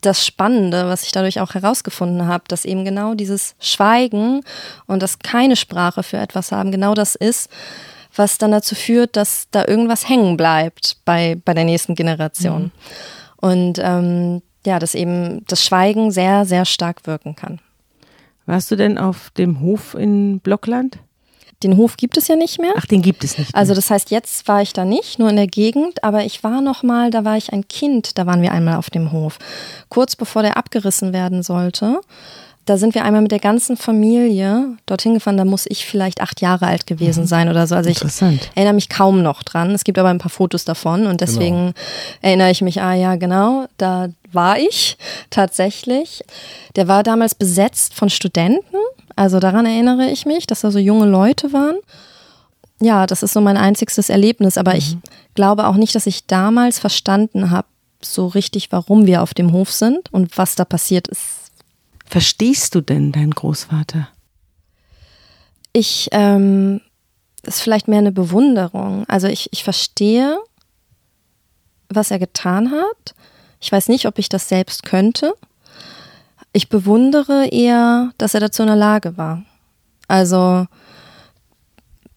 das Spannende, was ich dadurch auch herausgefunden habe, dass eben genau dieses Schweigen und das keine Sprache für etwas haben, genau das ist, was dann dazu führt, dass da irgendwas hängen bleibt bei, bei der nächsten Generation. Mhm. Und ähm, ja, dass eben das Schweigen sehr, sehr stark wirken kann. Warst du denn auf dem Hof in Blockland? Den Hof gibt es ja nicht mehr. Ach, den gibt es nicht. Mehr. Also das heißt, jetzt war ich da nicht, nur in der Gegend, aber ich war noch mal, da war ich ein Kind, da waren wir einmal auf dem Hof, kurz bevor der abgerissen werden sollte. Da sind wir einmal mit der ganzen Familie dorthin gefahren. Da muss ich vielleicht acht Jahre alt gewesen mhm. sein oder so. Also ich erinnere mich kaum noch dran. Es gibt aber ein paar Fotos davon und deswegen genau. erinnere ich mich, ah ja, genau, da war ich tatsächlich. Der war damals besetzt von Studenten also daran erinnere ich mich, dass da so junge Leute waren. Ja, das ist so mein einziges Erlebnis, aber mhm. ich glaube auch nicht, dass ich damals verstanden habe, so richtig, warum wir auf dem Hof sind und was da passiert ist. Verstehst du denn deinen Großvater? Ich, ähm, das ist vielleicht mehr eine Bewunderung. Also ich, ich verstehe, was er getan hat. Ich weiß nicht, ob ich das selbst könnte. Ich bewundere eher, dass er dazu in der Lage war. Also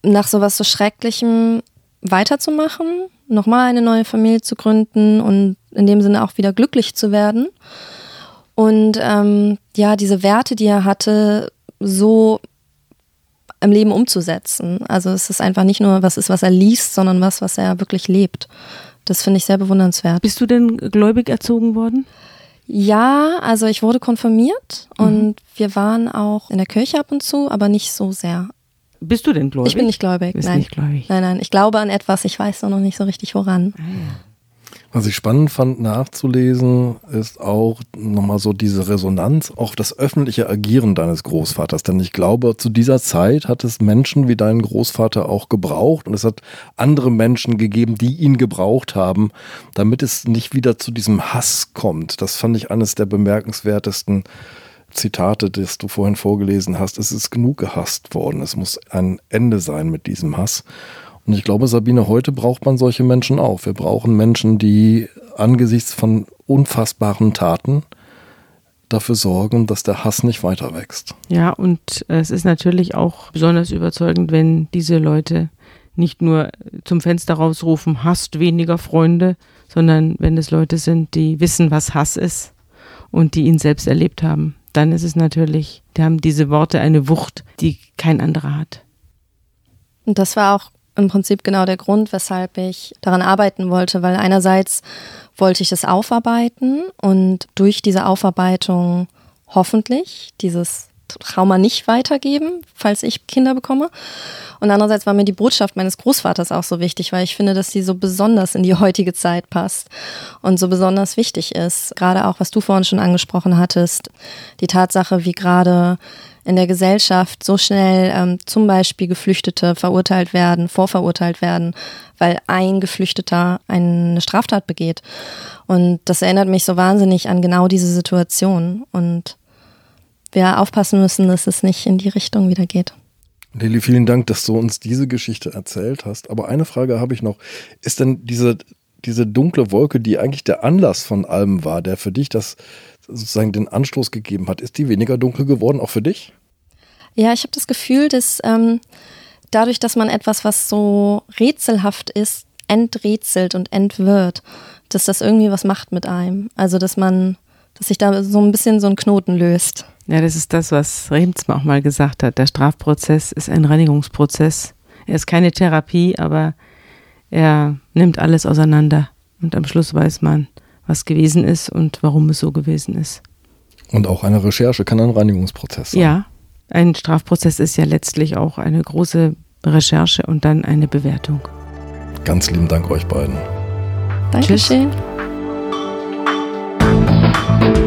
nach sowas so Schrecklichem weiterzumachen, nochmal eine neue Familie zu gründen und in dem Sinne auch wieder glücklich zu werden. Und ähm, ja, diese Werte, die er hatte, so im Leben umzusetzen. Also es ist einfach nicht nur was ist, was er liest, sondern was, was er wirklich lebt. Das finde ich sehr bewundernswert. Bist du denn gläubig erzogen worden? Ja, also ich wurde konfirmiert mhm. und wir waren auch in der Kirche ab und zu, aber nicht so sehr. Bist du denn gläubig? Ich bin nicht gläubig. Bist nein. nicht gläubig. Nein, nein. Ich glaube an etwas, ich weiß noch nicht so richtig woran. Ah, ja. Was ich spannend fand nachzulesen, ist auch nochmal so diese Resonanz auf das öffentliche Agieren deines Großvaters. Denn ich glaube, zu dieser Zeit hat es Menschen wie deinen Großvater auch gebraucht und es hat andere Menschen gegeben, die ihn gebraucht haben, damit es nicht wieder zu diesem Hass kommt. Das fand ich eines der bemerkenswertesten Zitate, das du vorhin vorgelesen hast. Es ist genug gehasst worden. Es muss ein Ende sein mit diesem Hass. Und ich glaube, Sabine, heute braucht man solche Menschen auch. Wir brauchen Menschen, die angesichts von unfassbaren Taten dafür sorgen, dass der Hass nicht weiter wächst. Ja, und es ist natürlich auch besonders überzeugend, wenn diese Leute nicht nur zum Fenster rausrufen, hasst weniger Freunde, sondern wenn es Leute sind, die wissen, was Hass ist und die ihn selbst erlebt haben. Dann ist es natürlich, da haben diese Worte eine Wucht, die kein anderer hat. Und das war auch im Prinzip genau der Grund, weshalb ich daran arbeiten wollte, weil einerseits wollte ich es aufarbeiten und durch diese Aufarbeitung hoffentlich dieses Trauma nicht weitergeben, falls ich Kinder bekomme. Und andererseits war mir die Botschaft meines Großvaters auch so wichtig, weil ich finde, dass sie so besonders in die heutige Zeit passt und so besonders wichtig ist. Gerade auch, was du vorhin schon angesprochen hattest, die Tatsache, wie gerade in der Gesellschaft so schnell ähm, zum Beispiel Geflüchtete verurteilt werden, vorverurteilt werden, weil ein Geflüchteter eine Straftat begeht. Und das erinnert mich so wahnsinnig an genau diese Situation. Und wir aufpassen müssen, dass es nicht in die Richtung wieder geht. Lili, vielen Dank, dass du uns diese Geschichte erzählt hast. Aber eine Frage habe ich noch. Ist denn diese, diese dunkle Wolke, die eigentlich der Anlass von allem war, der für dich das sozusagen den Anstoß gegeben hat, ist die weniger dunkel geworden, auch für dich? Ja, ich habe das Gefühl, dass ähm, dadurch, dass man etwas, was so rätselhaft ist, enträtselt und entwirrt, dass das irgendwie was macht mit einem. Also, dass man, dass sich da so ein bisschen so ein Knoten löst. Ja, das ist das, was Remzma auch mal gesagt hat. Der Strafprozess ist ein Reinigungsprozess. Er ist keine Therapie, aber er nimmt alles auseinander. Und am Schluss weiß man, was gewesen ist und warum es so gewesen ist. Und auch eine Recherche kann ein Reinigungsprozess sein. Ja, ein Strafprozess ist ja letztlich auch eine große Recherche und dann eine Bewertung. Ganz lieben Dank euch beiden. Dankeschön. Tschüss.